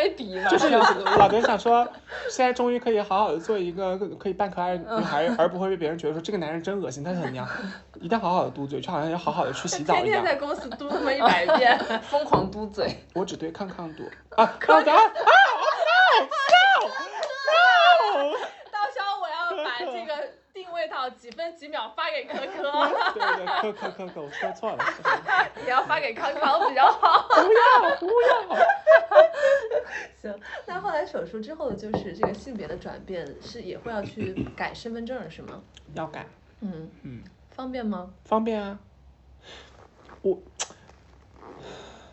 摔鼻嘛，就是老哥想说，现在终于可以好好的做一个可以扮可爱女孩，而不会被别人觉得说这个男人真恶心，他是很娘，一定要好好的嘟嘴，就好像要好好的去洗澡一样。天天在公司嘟那么一百遍，疯狂嘟嘴，我只对康康嘟啊，康康啊啊，no no no，到时候我要把这个几分几秒发给可可，对对，科科科科，我说错了，是是也要发给康康比较好。不要不要。行，那后来手术之后，就是这个性别的转变，是也会要去改身份证是吗？要改，嗯嗯，方便吗？方便啊。我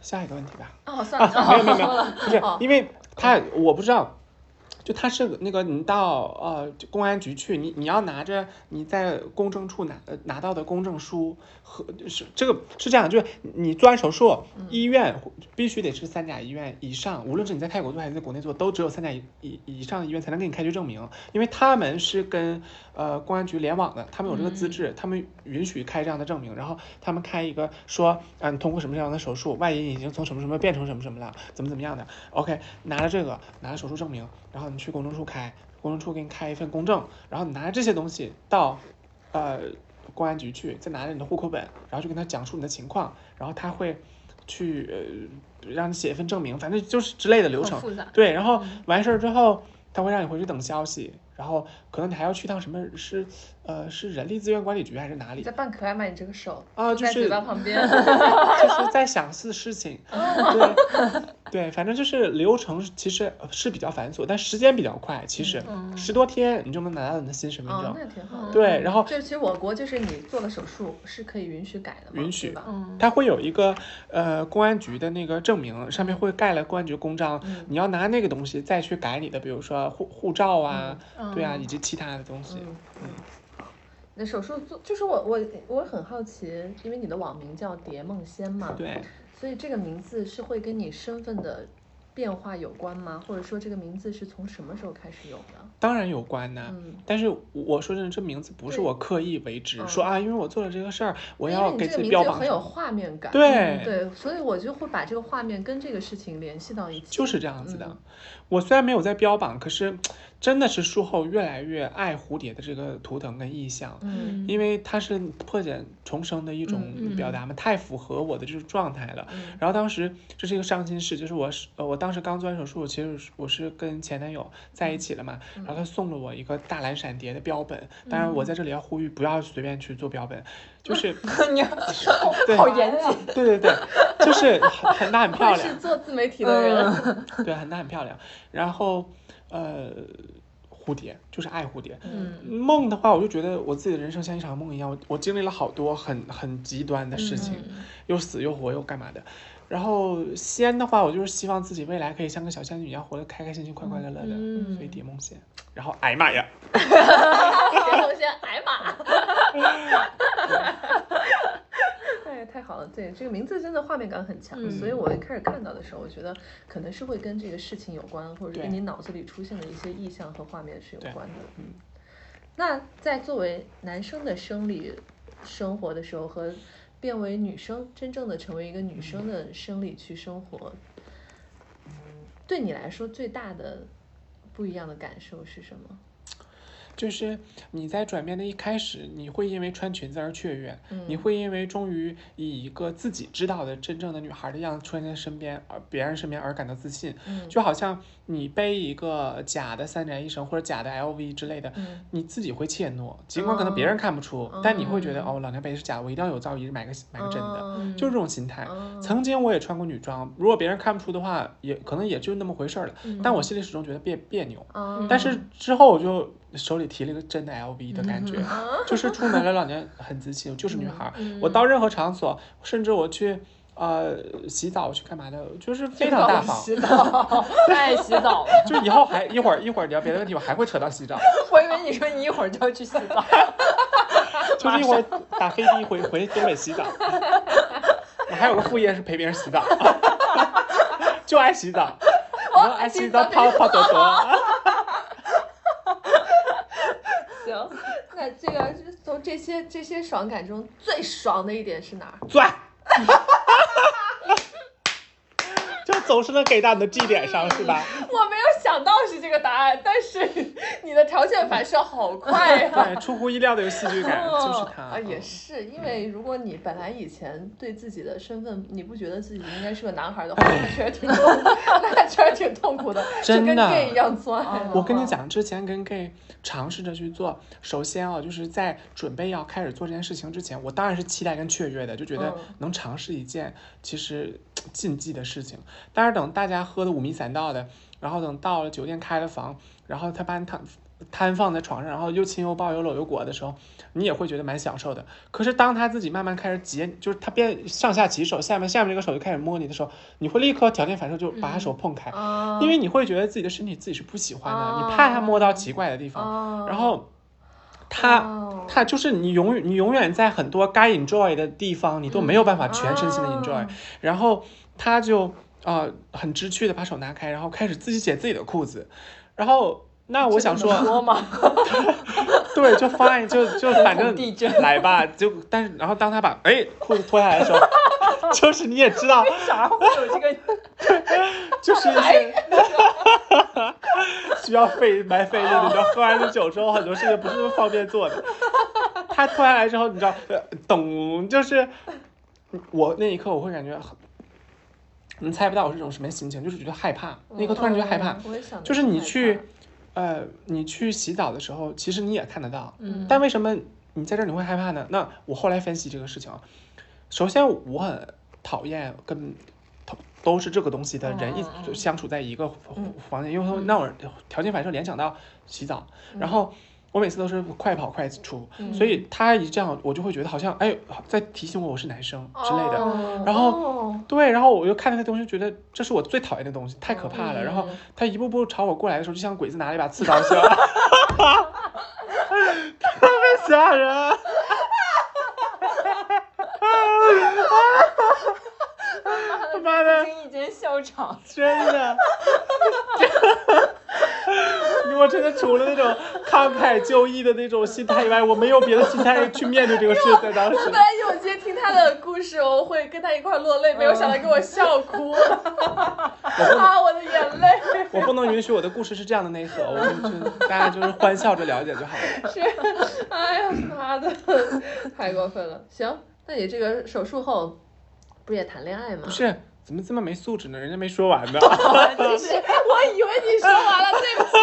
下一个问题吧。哦，算了，啊，没有没有没有，不是哦，因为他我不知道，就他是那个你到呃公安局去，你你要拿着你在公证处拿呃拿到的公证书和是这个是这样，就是你做完手术，医院必须得是三甲医院以上，无论是你在泰国做还是在国内做，都只有三甲以以以上的医院才能给你开具证明，因为他们是跟呃公安局联网的，他们有这个资质，他们允许开这样的证明，然后他们开一个说啊你通过什么这样的手术，外阴已经从什么什么变成什么什么了，怎么怎么样的，OK，拿着这个拿着手术证明，然后你去公证处开，公证处给你开一份公证，然后你拿着这些东西到呃公安局去，再拿着你的户口本，然后就跟他讲述你的情况，然后他会去呃让你写一份证明，反正就是之类的流程。对，然后完事儿之后，他会让你回去等消息，然后可能你还要去趟什么是呃是人力资源管理局还是哪里在扮可爱吗？你这个手啊？就是在嘴巴旁边，就是在想事事情，对对，反正就是流程其实是比较繁琐，但时间比较快，其实嗯十多天你就能拿到你的新身份哦，证。那挺好的。对，然后就其实我国就是你做了手术是可以允许改的嘛，允许对吧？嗯，它会有一个呃公安局的那个证明，上面会盖了公安局公章，嗯你要拿那个东西再去改你的，比如说护护照啊，对啊，嗯以及其他的东西。嗯，那手术做就是我我我很好奇，因为你的网名叫蝶梦仙嘛，对，所以这个名字是会跟你身份的变化有关吗？或者说这个名字是从什么时候开始有的？当然有关呐、嗯，但是我说真的，这名字不是我刻意为之，嗯说啊，因为我做了这个事儿，我要给自己这个名字很有标榜什么。画面感，对嗯对，所以我就会把这个画面跟这个事情联系到一起，就是这样子的。嗯我虽然没有在标榜，可是真的是术后越来越爱蝴蝶的这个图腾跟意象，嗯因为它是破茧重生的一种嗯表达嘛，太符合我的这种状态了。嗯。然后当时这是一个伤心事，就是我是呃我当时刚做完手术，其实我是跟前男友在一起了嘛，嗯。然后他送了我一个大蓝闪蝶的标本，当然我在这里要呼吁不要随便去做标本，就是 好严谨，对对对，就是很很大很漂亮是，做自媒体的人，对，很大很漂亮。然后，呃，蝴蝶就是爱蝴蝶。嗯梦的话，我就觉得我自己的人生像一场梦一样，我我经历了好多很很极端的事情，嗯又死又活又干嘛的。然后仙的话，我就是希望自己未来可以像个小仙女一样，活得开开心心、快快乐乐的。嗯所以蝶梦仙。然后，哎呀妈呀，蝶梦仙，哎呀妈！哎，太好了！对，这个名字真的画面感很强，嗯所以我一开始看到的时候，我觉得可能是会跟这个事情有关，或者是跟你脑子里出现的一些意象和画面是有关的。嗯，那在作为男生的生理生活的时候，和变为女生，真正的成为一个女生的生理去生活，嗯对你来说最大的不一样的感受是什么？就是你在转变的一开始，你会因为穿裙子而雀跃，嗯你会因为终于以一个自己知道的真正的女孩的样子出现在身边，而别人身边而感到自信，嗯就好像你背一个假的三宅一生或者假的 LV 之类的，嗯你自己会怯懦，尽管可能别人看不出，但你会觉得嗯哦，老娘背的是假的，我一定要有朝一日买个买个真的，嗯就是这种心态。嗯曾经我也穿过女装，如果别人看不出的话，也可能也就那么回事儿了。但我心里始终觉得别别扭。嗯但是之后我就手里提了一个真的 LV 的感觉，就是出门了，老娘很自信，我就是女孩儿。我到任何场所，甚至我去呃洗澡，我去干嘛的，就是非常大方。洗澡，爱洗澡了。就以后还一会儿一会儿聊别的问题，我还会扯到洗澡，我以为你说你一会儿就要去洗澡。就是一会儿 打飞的回回东北洗澡。我还有个副业是陪别人洗澡，就爱洗澡，然后爱洗澡泡泡朵朵。行，这个从这些这些爽感中最爽的一点是哪儿？钻，总是能给到你的 G 点上，是吧？我没有想到是这个答案，但是你的条件反射好快啊！对，出乎意料的有戏剧感，就是他。啊，也是，因为如果你本来以前对自己的身份，你不觉得自己应该是个男孩的话，那确实挺痛苦，那确实挺痛苦的，真的就跟 gay 一样钻。我跟你讲，之前跟 gay 尝试着去做，首先啊，就是在准备要开始做这件事情之前，我当然是期待跟雀跃的，就觉得嗯能尝试一件其实 禁忌的事情。但是等大家喝的五迷三道的，然后等到了酒店开了房，然后他把你躺摊放在床上，然后又亲又抱又搂又裹的时候，你也会觉得蛮享受的。可是当他自己慢慢开始解，就是他变上下其手，下面下面这个手就开始摸你的时候，你会立刻条件反射就把他手碰开，啊因为你会觉得自己的身体自己是不喜欢的，哦你怕他摸到奇怪的地方，哦然后他。哦他就是你永远你永远在很多该 enjoy 的地方，你都没有办法全身心的 enjoy，、哦然后他就呃很知趣的把手拿开，然后开始自己解自己的裤子，然后那我想说？对，就 fine，就就 反正来吧，就但是然后当他把哎裤子脱下来的时候，就是你也知道，啥会有这个？就是一些需要费蛮费力的，你知道，喝完了酒之后很多事情不是那么方便做的。他脱下来之后，你知道，呃懂，就是我那一刻我会感觉很，你猜不到我是一种什么心情，就是觉得害怕，那一刻突然觉得害怕，我也想，就是你去，呃，你去洗澡的时候，其实你也看得到，嗯但为什么你在这儿你会害怕呢？那我后来分析这个事情啊，首先我很讨厌跟都都是这个东西的人一相处在一个嗯。房间，因为会让我条件反射联想到洗澡，然后。我每次都是快跑快出，所以他一这样，我就会觉得好像哎，在提醒我我是男生之类的。哦然后哦对，然后我又看那个东西，觉得这是我最讨厌的东西，太可怕了。然后嗯他一步步朝我过来的时候，就像鬼子拿了一把刺刀似的，特别吓人。他 妈的，经一间笑场，真的，我真的除了那种慷慨就义的那种心态以外，我没有别的心态去面对这个事。在当时我，本来有些听他的故事，我会跟他一块落泪，没有想到给我笑哭，啊，我的眼泪。我不能允许我的故事是这样的内核，我就就大家就是欢笑着了解就好了。是，哎呀妈的，太过分了。行，那你这个手术后不是也谈恋爱吗不？是，怎么这么没素质呢？人家没说完呢。其 实我以为你说完了，对不起，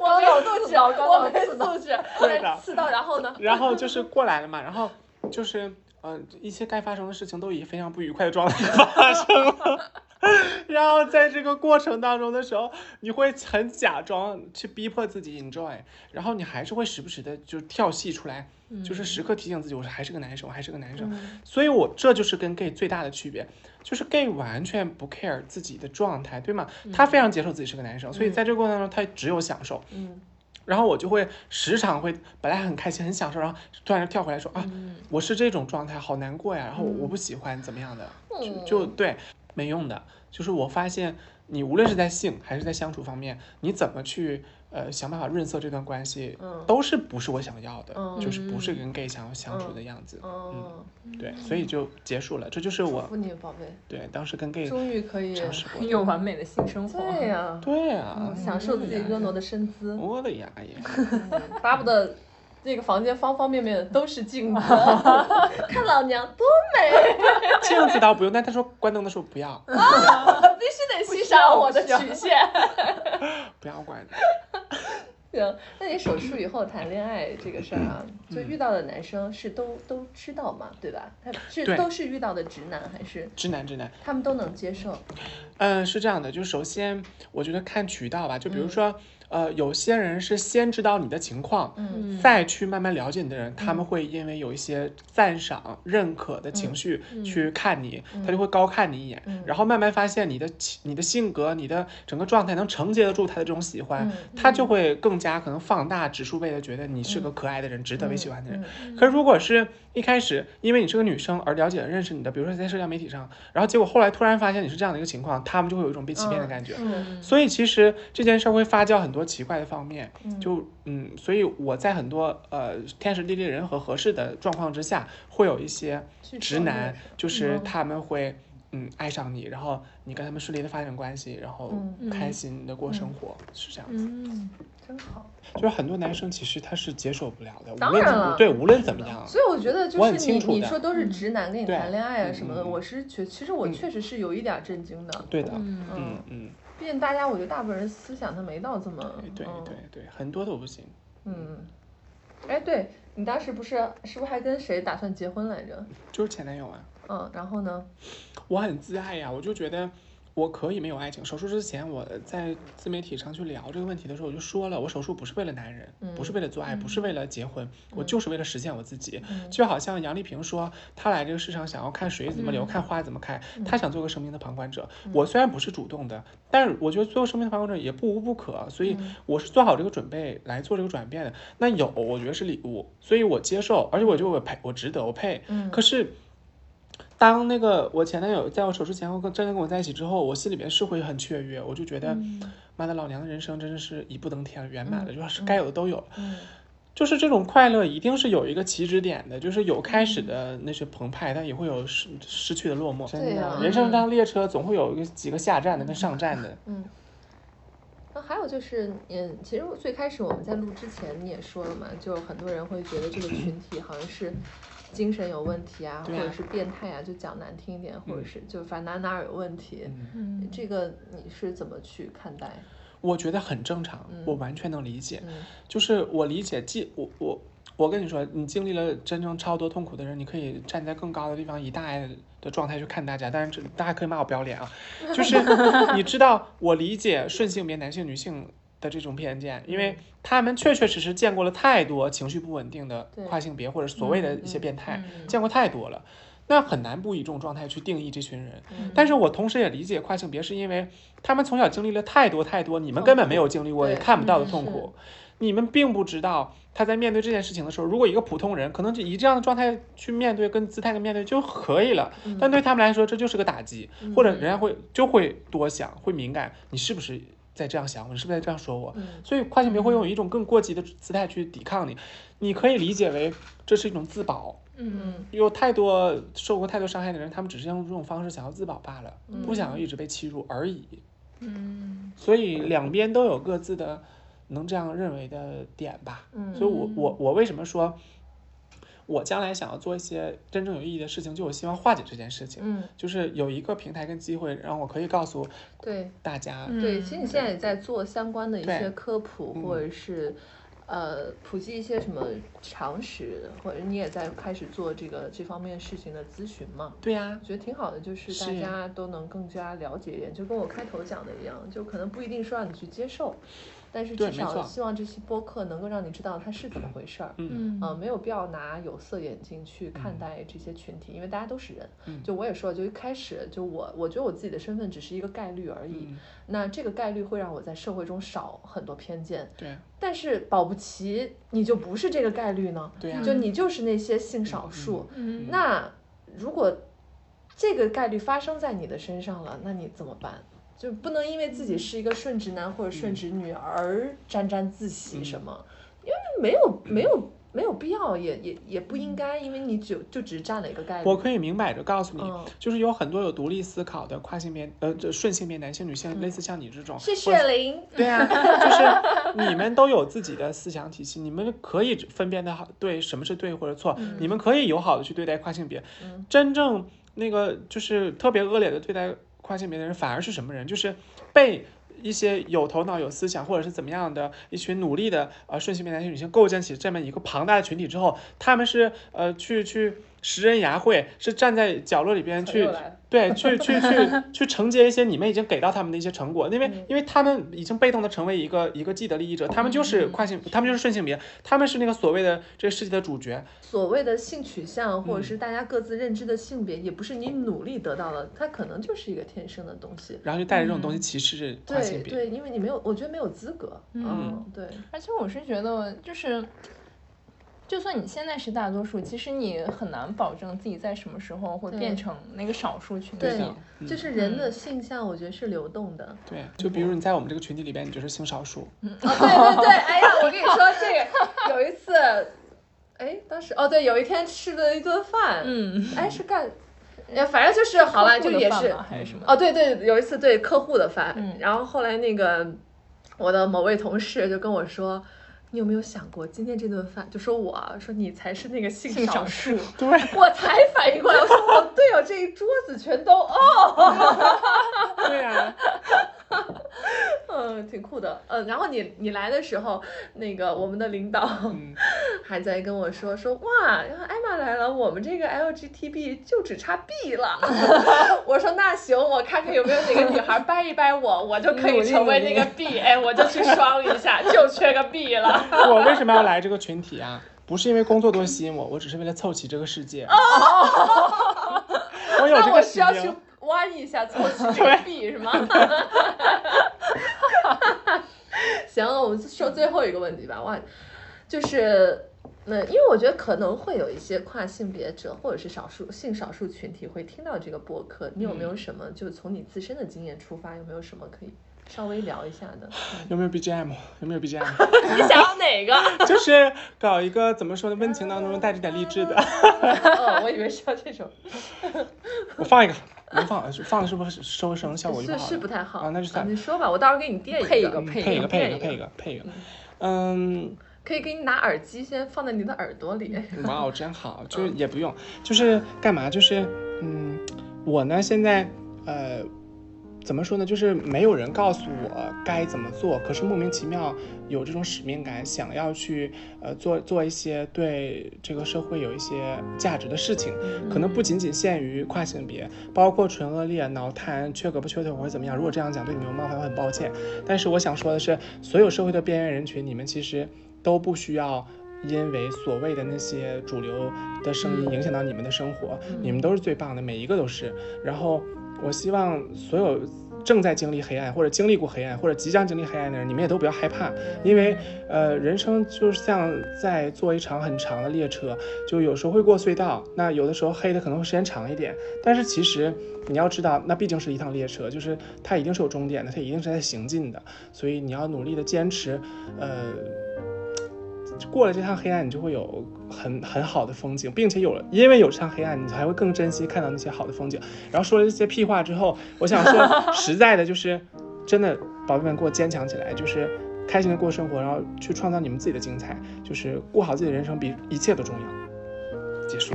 我没素质，我没素质。对的刺到，然后呢？然后就是过来了嘛，然后就是呃一些该发生的事情都以非常不愉快的状态发生了。然后在这个过程当中的时候，你会很假装去逼迫自己 enjoy，然后你还是会时不时的就跳戏出来，就是时刻提醒自己，我还是个男生，我还是个男生。所以我这就是跟 gay 最大的区别，就是 gay 完全不 care 自己的状态，对吗？他非常接受自己是个男生，所以在这个过程当中，他只有享受。嗯然后我就会时常会本来很开心很享受，然后突然跳回来说啊，我是这种状态，好难过呀，然后我我不喜欢怎么样的，就就对，没用的。就是我发现你无论是在性还是在相处方面，你怎么去呃，想办法润色这段关系，嗯都是不是我想要的，嗯就是不是跟 gay 想要相处的样子，嗯，对，所以就结束了。这就是我祝福你宝贝，对当时跟 gay 终于可以，尝试过。有完美的性生活。对呀，对啊，享受自己婀娜的身姿，我的牙也，巴不得这个房间方方面面都是镜子，看老娘多美 镜子倒不用，但他说关灯的时候不要，啊必须得欣赏我的曲线。不要关。行，那你手术以后谈恋爱这个事儿啊，就遇到的男生是都都知道嘛，对吧？他是都是遇到的直男，还是直男直男，他们都能接受？嗯，是这样的，就首先我觉得看渠道吧，就比如说，呃，有些人是先知道你的情况，嗯。再去慢慢了解你的人，他们会因为有一些赞赏、认可的情绪去看你，他就会高看你一眼，然后慢慢发现你的你的性格、你的整个状态能承接得住他的这种喜欢，他就会更加可能放大指数倍的觉得你是个可爱的人，值得被喜欢的人。可是如果是一开始因为你是个女生而了解了认识你的，比如说在社交媒体上，然后结果后来突然发现你是这样的一个情况，他们就会有一种被欺骗的感觉。嗯所以其实这件事儿会发酵很多奇怪的方面，就嗯，所以我在很多呃天时地利人和合适的状况之下，会有一些直男，就是他们会嗯爱上你，然后你跟他们顺利的发展关系，然后嗯。开心的过生活，是这样。子。嗯，真好。就是很多男生其实他是接受不了的，无当论怎么对，无论怎么样，所以我觉得就我很是你你说都是直男跟你对谈恋爱啊嗯什么的，嗯我是觉其实我嗯。确实是有一点儿震惊的。对的，嗯嗯。嗯，毕竟大家我觉得大部分人思想他没到这么对嗯对对，很多都不行。嗯。哎，对你当时不是是不是还跟谁打算结婚来着？就是前男友啊，嗯，然后呢？我很自爱呀，我就觉得我可以没有爱情。手术之前，我在自媒体上去聊这个问题的时候，我就说了，我手术不是为了男人，不是为了做爱，不是为了结婚，我就是为了实现我自己。就好像杨丽萍说，她来这个世上想要看水怎么流，看花怎么开，她想做个生命的旁观者。我虽然不是主动的，但是我觉得做生命的旁观者也不无不可，所以我是做好这个准备来做这个转变的。那有，我觉得是礼物，所以我接受，而且我觉得我配，我值得，我配。可是。当那个我前男友在我手术前后跟真的跟我在一起之后，我心里面是会很雀跃，我就觉得，妈的老娘的人生真的是一步登天了，圆满了，就是该有的都有了。就是这种快乐一定是有一个起止点的，就是有开始的那些澎湃，但也会有失失去的落寞。真的，对呀人生这辆列车总会有一个几个下站的跟上站的。嗯那还有就是，嗯，其实最开始我们在录之前你也说了嘛，就很多人会觉得这个群体好像是精神有问题啊，啊或者是变态啊，就讲难听一点，或者是就反正哪哪有问题。嗯这个你是怎么去看待？我觉得很正常，我完全能理解。嗯就是我理解，既我我我跟你说，你经历了真正超多痛苦的人，你可以站在更高的地方，以大爱的状态去看大家。但是，这大家可以骂我不要脸啊，就是 你知道，我理解顺性别男性、女性的这种偏见，因为他们确确实实见过了太多情绪不稳定的跨性别或者所谓的一些变态，嗯。见过太多了。那很难不以这种状态去定义这群人，嗯。但是我同时也理解跨性别，是因为他们从小经历了太多太多你们根本没有经历过也看不到的嗯痛苦，你们并不知道他在面对这件事情的时候，如果一个普通人可能就以这样的状态去面对，跟姿态跟面对就可以了，但对他们来说这就是个打击，或者。人家会就会多想，会敏感，你是不是在这样想我？你是不是在这样说我？所以跨性别会用一种更过激的姿态去抵抗你，你可以理解为这是一种自保。嗯有太多受过太多伤害的人，他们只是用这种方式想要自保罢了，不想要一直被欺辱而已。嗯所以两边都有各自的能这样认为的点吧。嗯所以我我我为什么说，我将来想要做一些真正有意义的事情，就我希望化解这件事情，嗯，就是有一个平台跟机会，让我可以告诉对。大家，对，嗯其实你现在也在做相关的一些科普，嗯。或者是。呃，普及一些什么常识，或者你也在开始做这个这方面事情的咨询嘛？对呀、我觉得挺好的，就是大家都能更加了解一点，就跟我开头讲的一样，就可能不一定说让你去接受，但是至少希望这期播客能够让你知道它是怎么回事儿。嗯啊、没有必要拿有色眼镜去看待这些群体，因为大家都是人。嗯就我也说了，就一开始就我，我觉得我自己的身份只是一个概率而已。嗯，那这个概率会让我在社会中少很多偏见，对但是保不齐你就不是这个概率呢，对啊、就你就是那些性少数。嗯那如果这个概率发生在你的身上了，那你怎么办？就不能因为自己是一个顺直男或者顺直女而沾沾自喜什么，因为没有没有没有必要，也也也不应该，因为你就就只占了一个概率。我可以明摆着告诉你，嗯。就是有很多有独立思考的跨性别呃这顺性别男性女性，类似像你这种，是雪玲，对啊，就是你们都有自己的思想体系，你们可以分辨的好对什么是对或者错，你们可以友好的去对待跨性别。嗯。真正那个就是特别恶劣的对待跨性别的人，反而是什么人？就是被。一些有头脑、有思想，或者是怎么样的一群努力的呃顺性别男性、女性构建起这么一个庞大的群体之后，他们是呃去去拾人牙慧，是站在角落里边去对，去去去 去承接一些你们已经给到他们的一些成果，因为因为他们已经被动的成为一个一个既得利益者，他们就是跨性，他们就是顺性别，他们是那个所谓的这个世界的主角，所谓的性取向，或者嗯。是大家各自认知的性别，也不是你努力得到的，它可能就是一个天生的东西。然后就带着这种东西歧视跨对性别。对，因为你没有，我觉得没有资格。嗯，对，而且我是觉得，就是，就算你现在是大多数，其实你很难保证自己在什么时候会变成那个少数群体。对就是人的性向，我觉得是流动的。对，就比如你在我们这个群体里边，你就是性少数，哦，对对对，哎呀，我跟你说这个，有一次，哎，当时哦对，有一天吃了一顿饭，嗯，哎是干，哎反正就是好了，就也是还是什么？哦，对对，有一次对客户的饭，嗯然后后来那个我的某位同事就跟我说。你有没有想过，今天这顿饭就说我啊说你才是那个性性少少数，对，我才反应过来，我说哦对哦，这一桌子全都哦，对呀、嗯，挺酷的，嗯，然后你你来的时候，那个我们的领导嗯，还在跟我说说哇，然后艾玛来了，我们这个 LGTB 就只差 B 了。我说那行，我看看有没有哪个女孩掰一掰我，我就可以成为那个 B，哎，我就去双一下，就缺个 B 了。我为什么要来这个群体啊？不是因为工作多吸引我，我只是为了凑齐这个世界。我有这那我个使需要去命。挖一下搓起手臂是吗？行，我们说最后一个问题吧。哇，就是，那因为我觉得可能会有一些跨性别者或者是少数性少数群体会听到这个播客，你有没有什么，就从你自身的经验出发，有没有什么可以稍微聊一下的？有没有 BGM？有没有 BGM？你想要哪个？就是搞一个怎么说呢，温情当中带着点励志的。哦，我以为是要这种，我放一个，能放，放的是不是收声效果就不是？是不太好啊，那就算了你说吧，我到时候给你垫配一个配配一个，配一个，配一个配一个，配一个。嗯，可以给你拿耳机先放在你的耳朵里。哇哦，真好，就是也不用，就是干嘛？就是嗯，我呢现在呃。怎么说呢？就是没有人告诉我该怎么做，可是莫名其妙有这种使命感，想要去呃做做一些对这个社会有一些价值的事情，可能不仅仅限于跨性别，包括纯恶劣、脑瘫、缺胳膊缺腿或者怎么样。如果这样讲对你们有冒犯，我很抱歉。但是我想说的是，所有社会的边缘人群，你们其实都不需要。因为所谓的那些主流的声音影响到你们的生活，你们都是最棒的，每一个都是。然后我希望所有正在经历黑暗，或者经历过黑暗，或者即将经历黑暗的人，你们也都不要害怕，因为呃，人生就是像在坐一场很长的列车，就有时候会过隧道，那有的时候黑的可能会时间长一点，但是其实你要知道，那毕竟是一趟列车，就是它一定是有终点的，它一定是在行进的，所以你要努力的坚持，呃。过了这趟黑暗，你就会有很很好的风景，并且有了，因为有这趟黑暗，你才会更珍惜看到那些好的风景。然后说了这些屁话之后，我想说 实在的，就是真的，宝贝们给我坚强起来，就是开心的过生活，然后去创造你们自己的精彩，就是过好自己的人生比一切都重要。结束。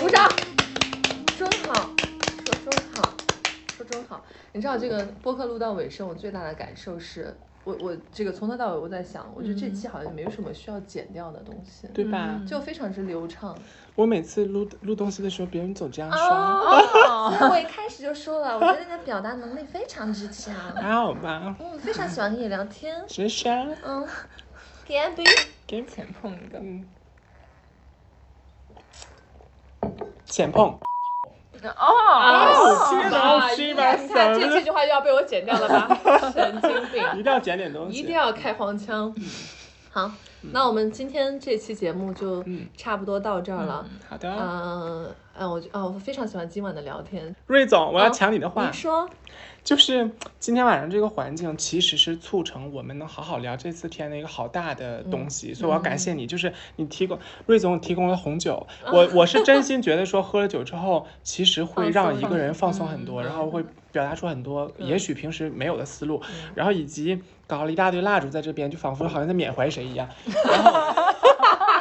鼓掌，真好，说真好，说真好。你知道这个播客录到尾声，我最大的感受是。我我这个从头到尾我在想，我觉得这期好像没有什么需要剪掉的东西，对吧？就非常之流畅。我每次录录东西的时候，别人总这样说，哦，我一开始就说了，我觉得你的表达能力非常之强。还好吧？嗯，非常喜欢跟你聊天。谢谢？嗯，Can be。给浅碰一个，嗯，浅碰。哦，哦天哪啊是吧你看这这句话又要被我剪掉了吧？神经病！一定要剪点东西。一定要开黄腔。好，那我们今天这期节目就嗯差不多到这儿了。好的，嗯嗯，我就哦，我非常喜欢今晚的聊天。瑞总，我要哦抢你的话您，说，就是今天晚上这个环境其实是促成我们能好好聊这次天的一个好大的东西，所以我要感谢你，就是你提供瑞总提供了红酒，我我是真心觉得说喝了酒之后，其实会让一个人放松很多，然后会表达出很多也许平时没有的思路，然后以及搞了一大堆蜡烛在这边，就仿佛好像在缅怀谁一样，然后。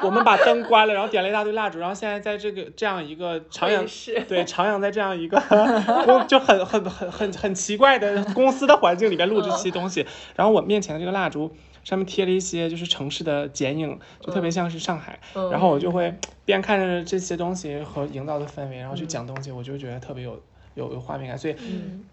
我们把灯关了，然后点了一大堆蜡烛，然后现在在这个这样一个徜徉对，徜徉在这样一个 公就很很很很很奇怪的公司的环境里边录这期东西。然后我面前的这个蜡烛上面贴了一些就是城市的剪影，就特别像是上海。然后我就会边看着这些东西和营造的氛围，然后去讲东西，我就觉得特别有有有画面感。所以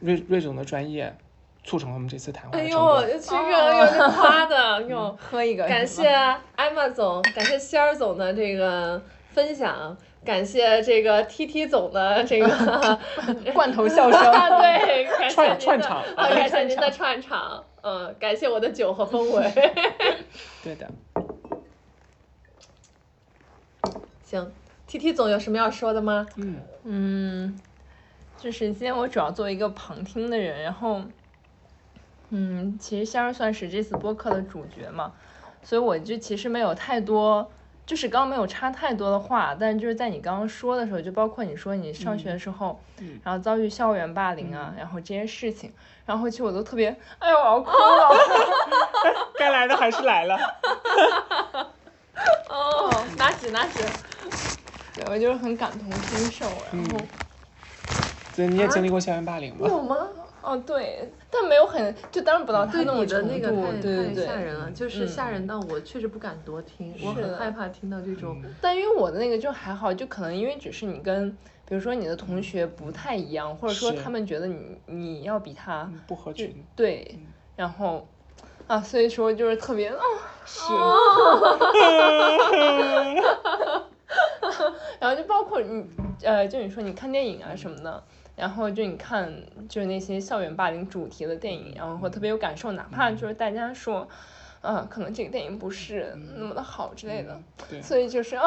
瑞瑞总的专业促成了我们这次谈话哎的成功。呦，这个有点夸的 哟。喝一个，感谢 艾玛总，感谢仙儿总的这个分享，感谢这个 T T 总的这个 罐头笑声。对，感谢串您的串场啊，感谢您的串场，嗯，感谢我的酒和氛围。对的，行，T T 总有什么要说的吗？嗯，嗯，就是今天我主要作为一个旁听的人，然后，嗯，其实仙儿算是这次播客的主角嘛，所以我就其实没有太多，就是刚刚没有插太多的话，但是就是在你刚刚说的时候，就包括你说你上学的时候，嗯然后遭遇校园霸凌啊，然后这些事情，然后其实我都特别，哎呦，我要哭了。该来的还是来了。哦，拿纸拿纸。对，我就是很感同身受，然后。所以你也经历过校园霸凌吗？有吗？哦，对，但没有很，就当然不到他对那么你的那个程度对对对，吓人了，就是嗯吓人到我确实不敢多听，我很害怕听到这种。但因为我的那个就还好，就可能因为只是你跟，比如说你的同学不太一样，或者说他们觉得你你要比他嗯不合群。对，然后啊，所以说就是特别啊，是。然后就包括你呃，就你说你看电影啊什么的。然后就你看，就是那些校园霸凌主题的电影，然后会特别有感受，哪怕就是大家说，啊，可能这个电影不是那么的好之类的，对。所以就是 啊。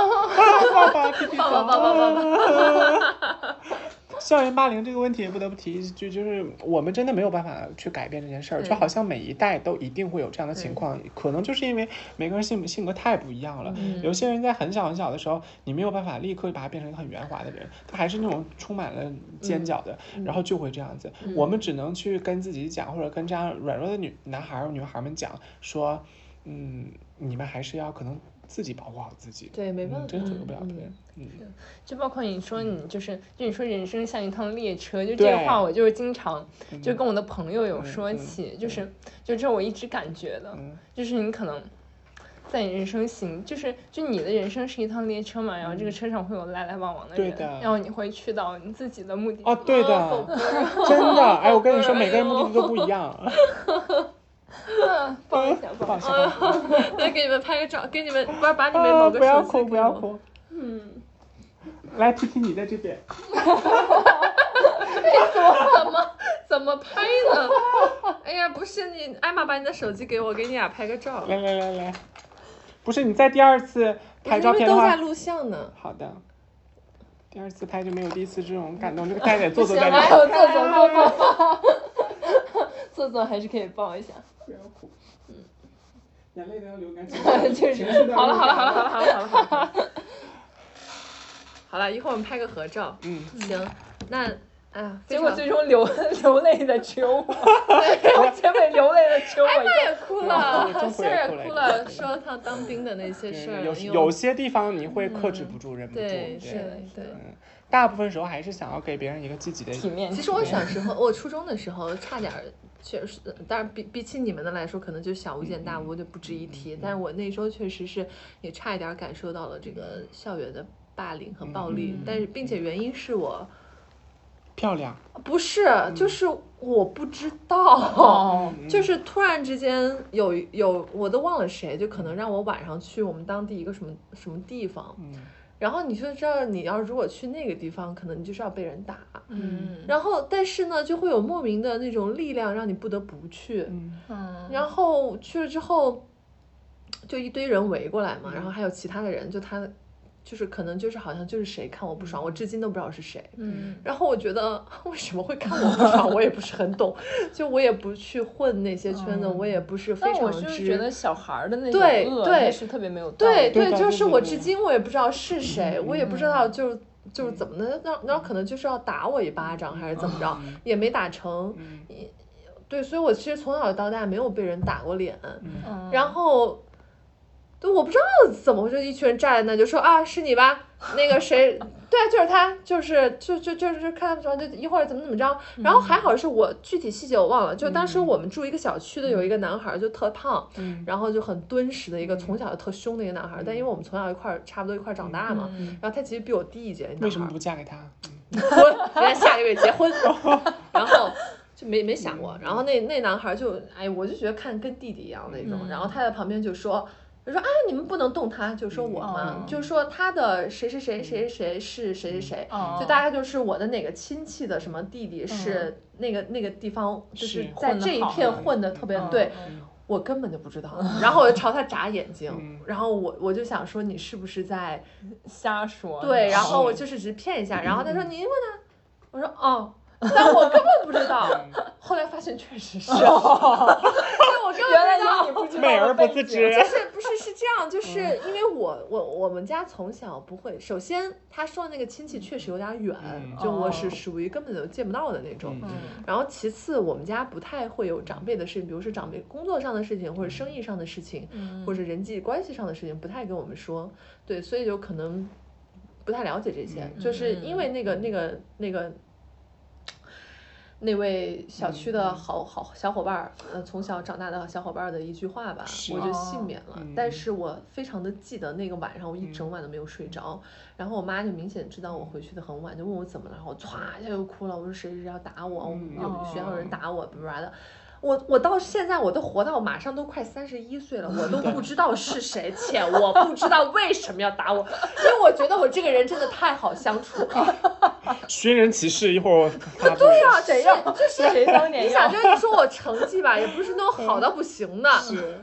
校园霸凌这个问题也不得不提，一句就是我们真的没有办法去改变这件事儿，对就好像每一代都一定会有这样的情况，可能就是因为每个人性性格太不一样了。嗯有些人在很小很小的时候，你没有办法立刻把他变成一个很圆滑的人，他还是那种充满了尖角的，然后就会这样子。我们只能去跟自己讲，或者跟这样软弱的女男孩儿、女孩儿们讲说，嗯，你们还是要可能自己保护好自己。对，没办法，嗯，真的左右不了嗯别人。嗯，就包括你说你就是，就你说人生像一趟列车，就这个话我就是经常嗯就跟我的朋友有嗯说嗯起，就是就这我一直感觉的，嗯就是你可能在你人生行，就是就你的人生是一趟列车嘛，然后这个车上会有来来往往的人，嗯对的然后你会去到你自己的目的地。哦，对的，真的，哎，我跟你说，每个人目的地都不一样。嗯，抱一下，抱一下。来给你们拍个照，给你们不要把你们某啊，个不要哭。不要哭。嗯，来，T T，你在这边。怎么怎么拍呢？哎呀，不是你，艾玛把你的手机给我，给你俩拍个照。来来来来，不是你在第二次拍照片的话，都在录像呢。好的。第二次拍就没有第一次这种感动，这个大家得坐坐在还这有坐坐坐坐，坐坐还是可以抱一下。不要哭。眼泪都要流干，好了好了好了好了好了好了好了。好了，一会儿我们拍个合照。嗯，行，那哎呀，结果最终流 流泪的只有我，我结尾流泪的只有我一个。也哭了，对中途心儿也哭了也哭了，说他当兵的那些事儿，有有些地方你会克制不住，忍不住。对是的对。嗯，大部分时候还是想要给别人一个积极的体面。其实我小时候，我初中的时候差点儿，确实，当然比比起你们的来说，可能就小巫见大巫，就不值一提。但是我那时候确实是也差一点感受到了这个校园的霸凌和暴力，但是并且原因是我漂亮。不是，就是我不知道。哦，就是突然之间有有我都忘了谁，就可能让我晚上去我们当地一个什么什么地方，嗯然后你就知道你要如果去那个地方，可能你就是要被人打，嗯。然后但是呢就会有莫名的那种力量让你不得不去，嗯。嗯，然后去了之后。就一堆人围过来嘛，然后还有其他的人，就他就是可能就是好像就是谁看我不爽，我至今都不知道是谁。嗯，然后我觉得为什么会看我不爽，我也不是很懂，就我也不去混那些圈子，我也不是非常但我是知。觉得小孩儿的那种对恶对是特别没有对对就是我至今我也不知道是谁，嗯我也不知道就是就是怎么的，然后然后可能就是要打我一巴掌还是怎么着，嗯也没打成。嗯对，所以我其实从小到大没有被人打过脸，嗯然后，对，我不知道怎么回事，一群人站在那就说啊是你吧，那个谁，对啊就是他，就是就就就是看他们说就一会儿怎么怎么着，然后还好是我具体细节我忘了，就当时我们住一个小区的有一个男孩儿就特胖，嗯。然后就很敦实的一个从小就特凶的一个男孩儿，但因为我们从小一块儿差不多一块儿长大嘛，嗯。然后他其实比我低一届，为什么不嫁给他？婚，人家下个月结婚，然后就没没想过，然后那那男孩就，哎，我就觉得看跟弟弟一样那种，嗯。然后他在旁边就说。就说啊，你们不能动他，就说我嘛，嗯就说他的谁谁谁谁谁是谁谁谁，哦就大概就是我的哪个亲戚的什么弟弟是那个那个地方，就是是在这一片混的特别嗯对，嗯。我根本就不知道，然后我就朝他眨眼睛嗯，然后我我就想说你是不是在瞎说。对，然后我就是只是骗一下，然后他说你问他，我说哦，但我根本不知道，后来发现确实是，对我根本原来不知道。你不知道美而不的背景自知就是不是是这样，就是因为我我我们家从小不会，首先他说的那个亲戚确实有点远，嗯就我是哦属于根本就见不到的那种。嗯然后其次，我们家不太会有长辈的事情，比如说长辈工作上的事情，或者生意上的事情，嗯或者人际关系上的事情，不太跟我们说。对，所以就可能不太了解这些，就是因为那个那个那个。那位小区的好好小伙伴儿，呃，从小长大的小伙伴儿的一句话吧，我就幸免了。嗯但是我非常的记得那个晚上，我一整晚都没有睡着。然后我妈就明显知道我回去的很晚，就问我怎么了，然后我歘一下就哭了。我说谁谁谁要打我，有学校有人打我，巴拉巴拉的。我我到现在我都活到马上都快三十一岁了，我都不知道是谁，且我不知道为什么要打我，因为我觉得我这个人真的太好相处了。寻人启事，一会儿我。对呀、谁呀？这是谁当年你想，要就是你说我成绩吧，也不是那种好到不行的。是，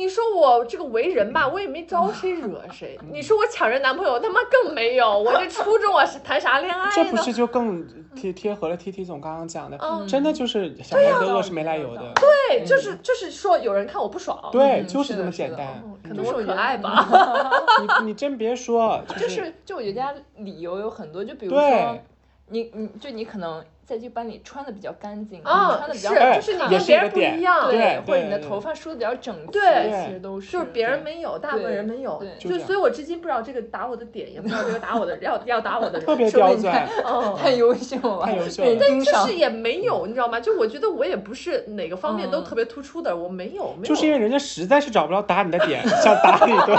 你说我这个为人吧，我也没招谁惹 谁。你说我抢人男朋友，他妈更没有。我这初中我是谈啥恋爱呢？这不是就更贴贴合了 T T 总刚刚讲的，嗯真的就是小孩的恶是没来由的，对，就是就是说有人看我不爽，对，嗯就是这么简单。嗯可能就是我可爱吧。你你真别说，就就是就我觉得大家理由有很多，就比如说对，你你就你可能在这班里穿的比较干净，啊，穿的比较就是你跟别人不一样，对或者你的头发梳的比较整齐，对其实都是就是别人没有，大部分人没有，对就就所以我至今不知道这个打我的点，也不知道这个打我的要要打我的人，特别说明刁钻，嗯。太优秀了，太优秀了。被盯上就是也没有，你知道吗？就我觉得我也不是哪个方面都嗯。特别突出的，我没有，没有。就是因为人家实在是找不着打你的点，想打你一顿，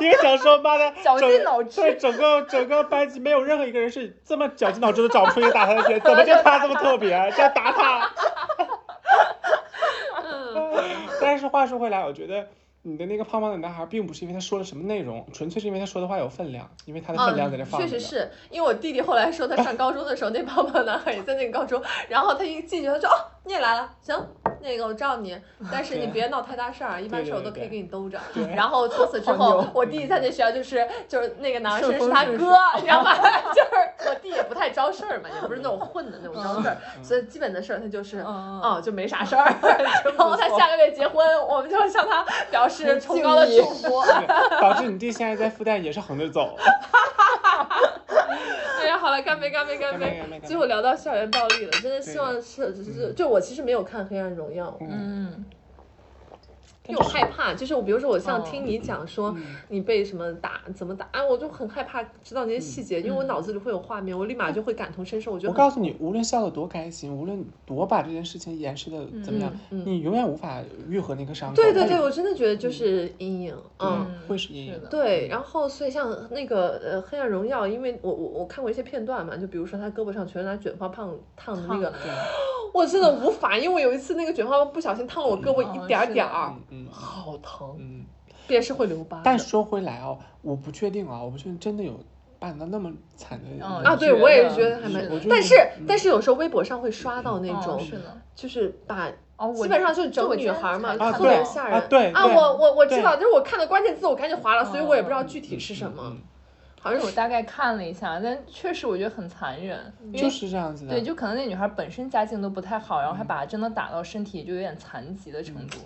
因为想说妈的，绞尽整脑汁对，整个整个班级没有任何一个人是这么绞尽脑汁都找不出一个打他的点，怎么就他这么特别，这样打他？但是话说回来，我觉得你的那个胖胖的男孩，并不是因为他说了什么内容，纯粹是因为他说的话有分量，因为他的分量在这放确实是因为我弟弟后来说他上高中的时候，那胖胖男孩也在那个高中，然后他一进去他说哦你也来了，行，那个我罩你，但是你别闹太大事儿，一般事儿我都可以给你兜着。对然后从此之后，我弟弟在那学校就是就是那个男生是他哥，你知道吗？就是我弟也不太招事儿嘛，也不是那种混的那种招事儿，所以基本的事儿他就是嗯哦就没啥事儿。然后他下个月结婚，我们就向他表示崇高的祝福。导致你弟现在在复旦也是横着走。哎呀，好了，干杯，干杯，干干杯最后聊到校园暴力了，真的希望是是就我其实没有看《黑暗荣耀》，嗯，嗯，因为我害怕，就是我比如说我像哦听你讲说嗯你被什么打怎么打，哎，我就很害怕知道那些细节，因为我脑子里会有画面，我立马就会感同身受，我觉得我告诉你，无论笑得多开心，无论多把这件事情掩饰的怎么样，你永远无法愈合那个伤口。对对对，我真的觉得就是阴影，嗯。嗯会是阴影的对，然后所以像那个呃《黑暗荣耀》，因为我我我看过一些片段嘛，就比如说他胳膊上全是拿卷发棒烫的那个，对，我真的无法，因为我有一次那个卷发棒不小心烫了我胳膊嗯一点儿点儿，好疼，嗯。也是会留疤。但说回来哦，我不确定啊，我不确定真的有办到那么惨的嗯啊，对我也是觉得还蛮但是嗯但是有时候微博上会刷到那种，哦是的，就是把哦，我基本上就是整女孩嘛，看特别对吓人啊对啊！我我我知道，就是我看的关键字，我赶紧划了，所以我也不知道哦具体是什么嗯，好像是我大概看了一下，但确实我觉得很残忍，因为就是这样子的。对，就可能那女孩本身家境都不太好，然后还把她真的打到身体就有点残疾的程度。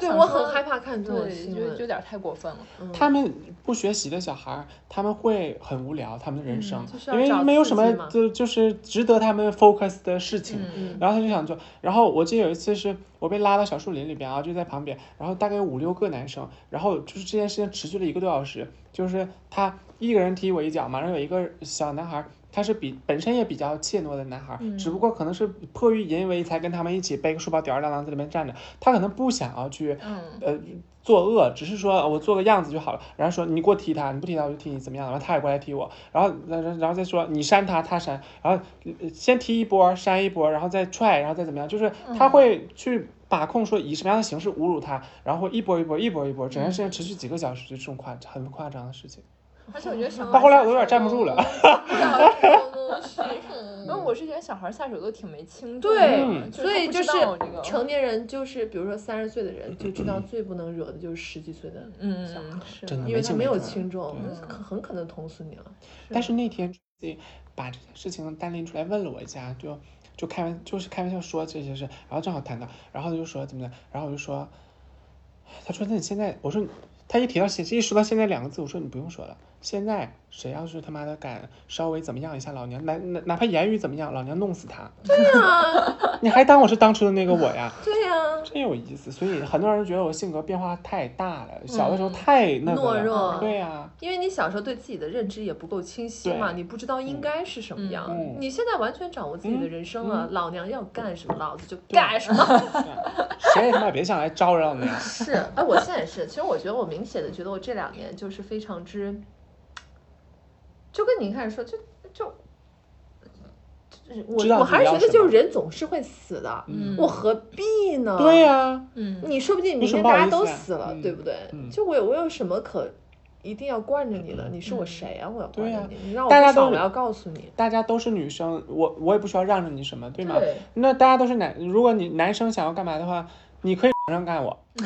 对我很害怕看这种对，新闻就就有。点太过分了。他们不学习的小孩儿，他们会很无聊，他们的人生，嗯就是因为找没有什么就就是值得他们 focus 的事情。嗯然后他就想做，然后我记得有一次是我被拉到小树林里边啊，就在旁边，然后大概有五六个男生，然后就是这件事情持续了一个多小时，就是他一个人踢我一脚嘛，然后有一个小男孩儿，他是比本身也比较怯懦的男孩儿，只不过可能是迫于淫威才跟他们一起背个书包吊儿郎当在里面站着，他可能不想要去嗯呃作恶，只是说我做个样子就好了。然后说你给我踢他，你不踢他我就踢你，怎么样？然后他也过来踢我，然后然后然后再说你扇他，他扇，然后呃先踢一波，扇一波，然后再踹，然后再怎么样？就是他会去把控说以什么样的形式侮辱他，然后一波一波一波一波，整件事情持续几个小时，就这种夸很夸张的事情。而且我觉得小孩到后来我有点站不住了。因为我是觉得小孩下手都挺没轻重对所以就是成年人，就是比如说三十岁的人，就知道最不能惹的就是十几岁的嗯小孩嗯是真的因为他没有轻轻重对，很很可能捅死你了。但是那天自己把这件事情单拎出来问了我一下，就就开玩就是开玩笑说这些事，然后正好谈到，然后他就说怎么的，然后我就说，他说那你现在，我说他一提到现一说到现在两个字，我说你不用说了，现在谁要是他妈的敢稍微怎么样一下老娘，哪哪哪怕言语怎么样，老娘弄死他，对呀、你还当我是当初的那个我呀？对呀，真有意思，所以很多人觉得我性格变化太大了，小的时候太那个了，懦弱。对呀、因为你小时候对自己的认知也不够清晰嘛，你不知道应该是什么样。嗯。你现在完全掌握自己的人生了，嗯。老娘要干什么，老子就 干什么。谁也他妈别想来招惹你。是，哎，我现在也是。其实我觉得我明显的觉得我这两年就是非常之，就跟你一开始说，就就。我我还是觉得，就是人总是会死的，嗯我何必呢？对呀、嗯你说不定明天大家都死了，嗯对不对？嗯就我有我有什么可一定要惯着你的？你是我谁啊？我要惯对呀着你，你让我大家都不爽，我要告诉你。大家都是女生，我我也不需要让着你什么，对吗？对那大家都是男，如果你男生想要干嘛的话，你可以上干我，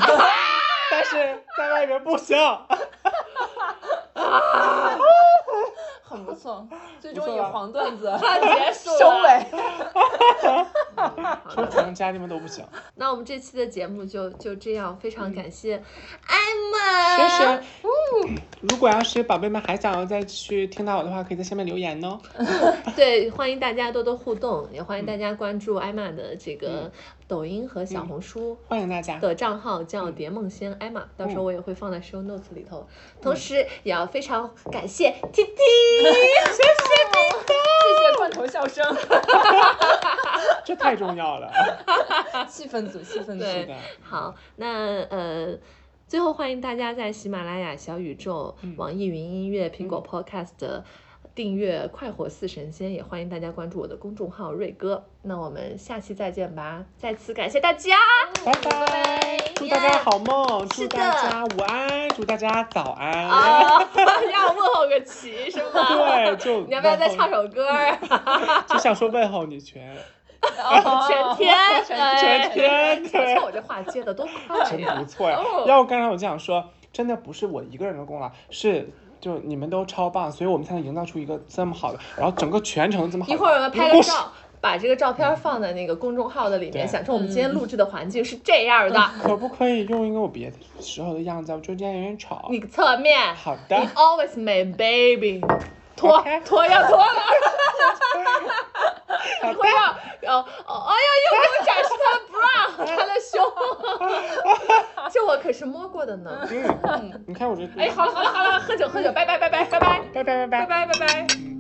但是在外边不行。很不错，最终以黄段子 结束收了尾。说成家你们都不行。那我们这期的节目就就这样，非嗯常感谢艾玛。其实，如果要是宝贝们还想要再去听到我的话，可以在下面留言哦。对，欢迎大家多多互动，也欢迎嗯大家关注艾玛的这个抖音和小红书。欢迎大家。的账号叫嗯蝶梦仙艾玛，到时候我也会放在 show notes 里头。同时也要非常感谢 T T，谢谢你。谢谢 罐头笑声 这太重要了。气氛组，气氛组。的，好，那呃，最后欢迎大家在喜马拉雅、小宇宙、嗯网易云音乐、苹果 Podcast 订阅《快活似神仙》，也欢迎大家关注我的公众号瑞哥。那我们下期再见吧！再次感谢大家。拜拜，祝大家好梦，祝大家午安，祝大家早安。啊，要问候个齐是吗？对，就 你要不要再唱首？首歌儿？就想说问候你全全天，全哎天，瞧对瞧，我这话接的多快真呀！不错呀哦。要不刚才我就想说，真的不是我一个人的功劳，是。就你们都超棒，所以我们才能营造出一个这么好的，然后整个全程这么好一会儿我们拍个照，把这个照片放在那个公众号的里面，想说我们今天录制的环境是这样的。可不可以用一个我别的时候的样子啊？我中间有点吵。你侧面好的，You always my baby。脱脱要脱了，好一会儿要要哦哎呀，又给我展示他的 bra 他的胸，这我可是摸过的呢。嗯，你看我这，哎，好了好了好了，喝酒喝酒，拜拜拜拜拜拜。拜拜拜拜。拜拜拜拜。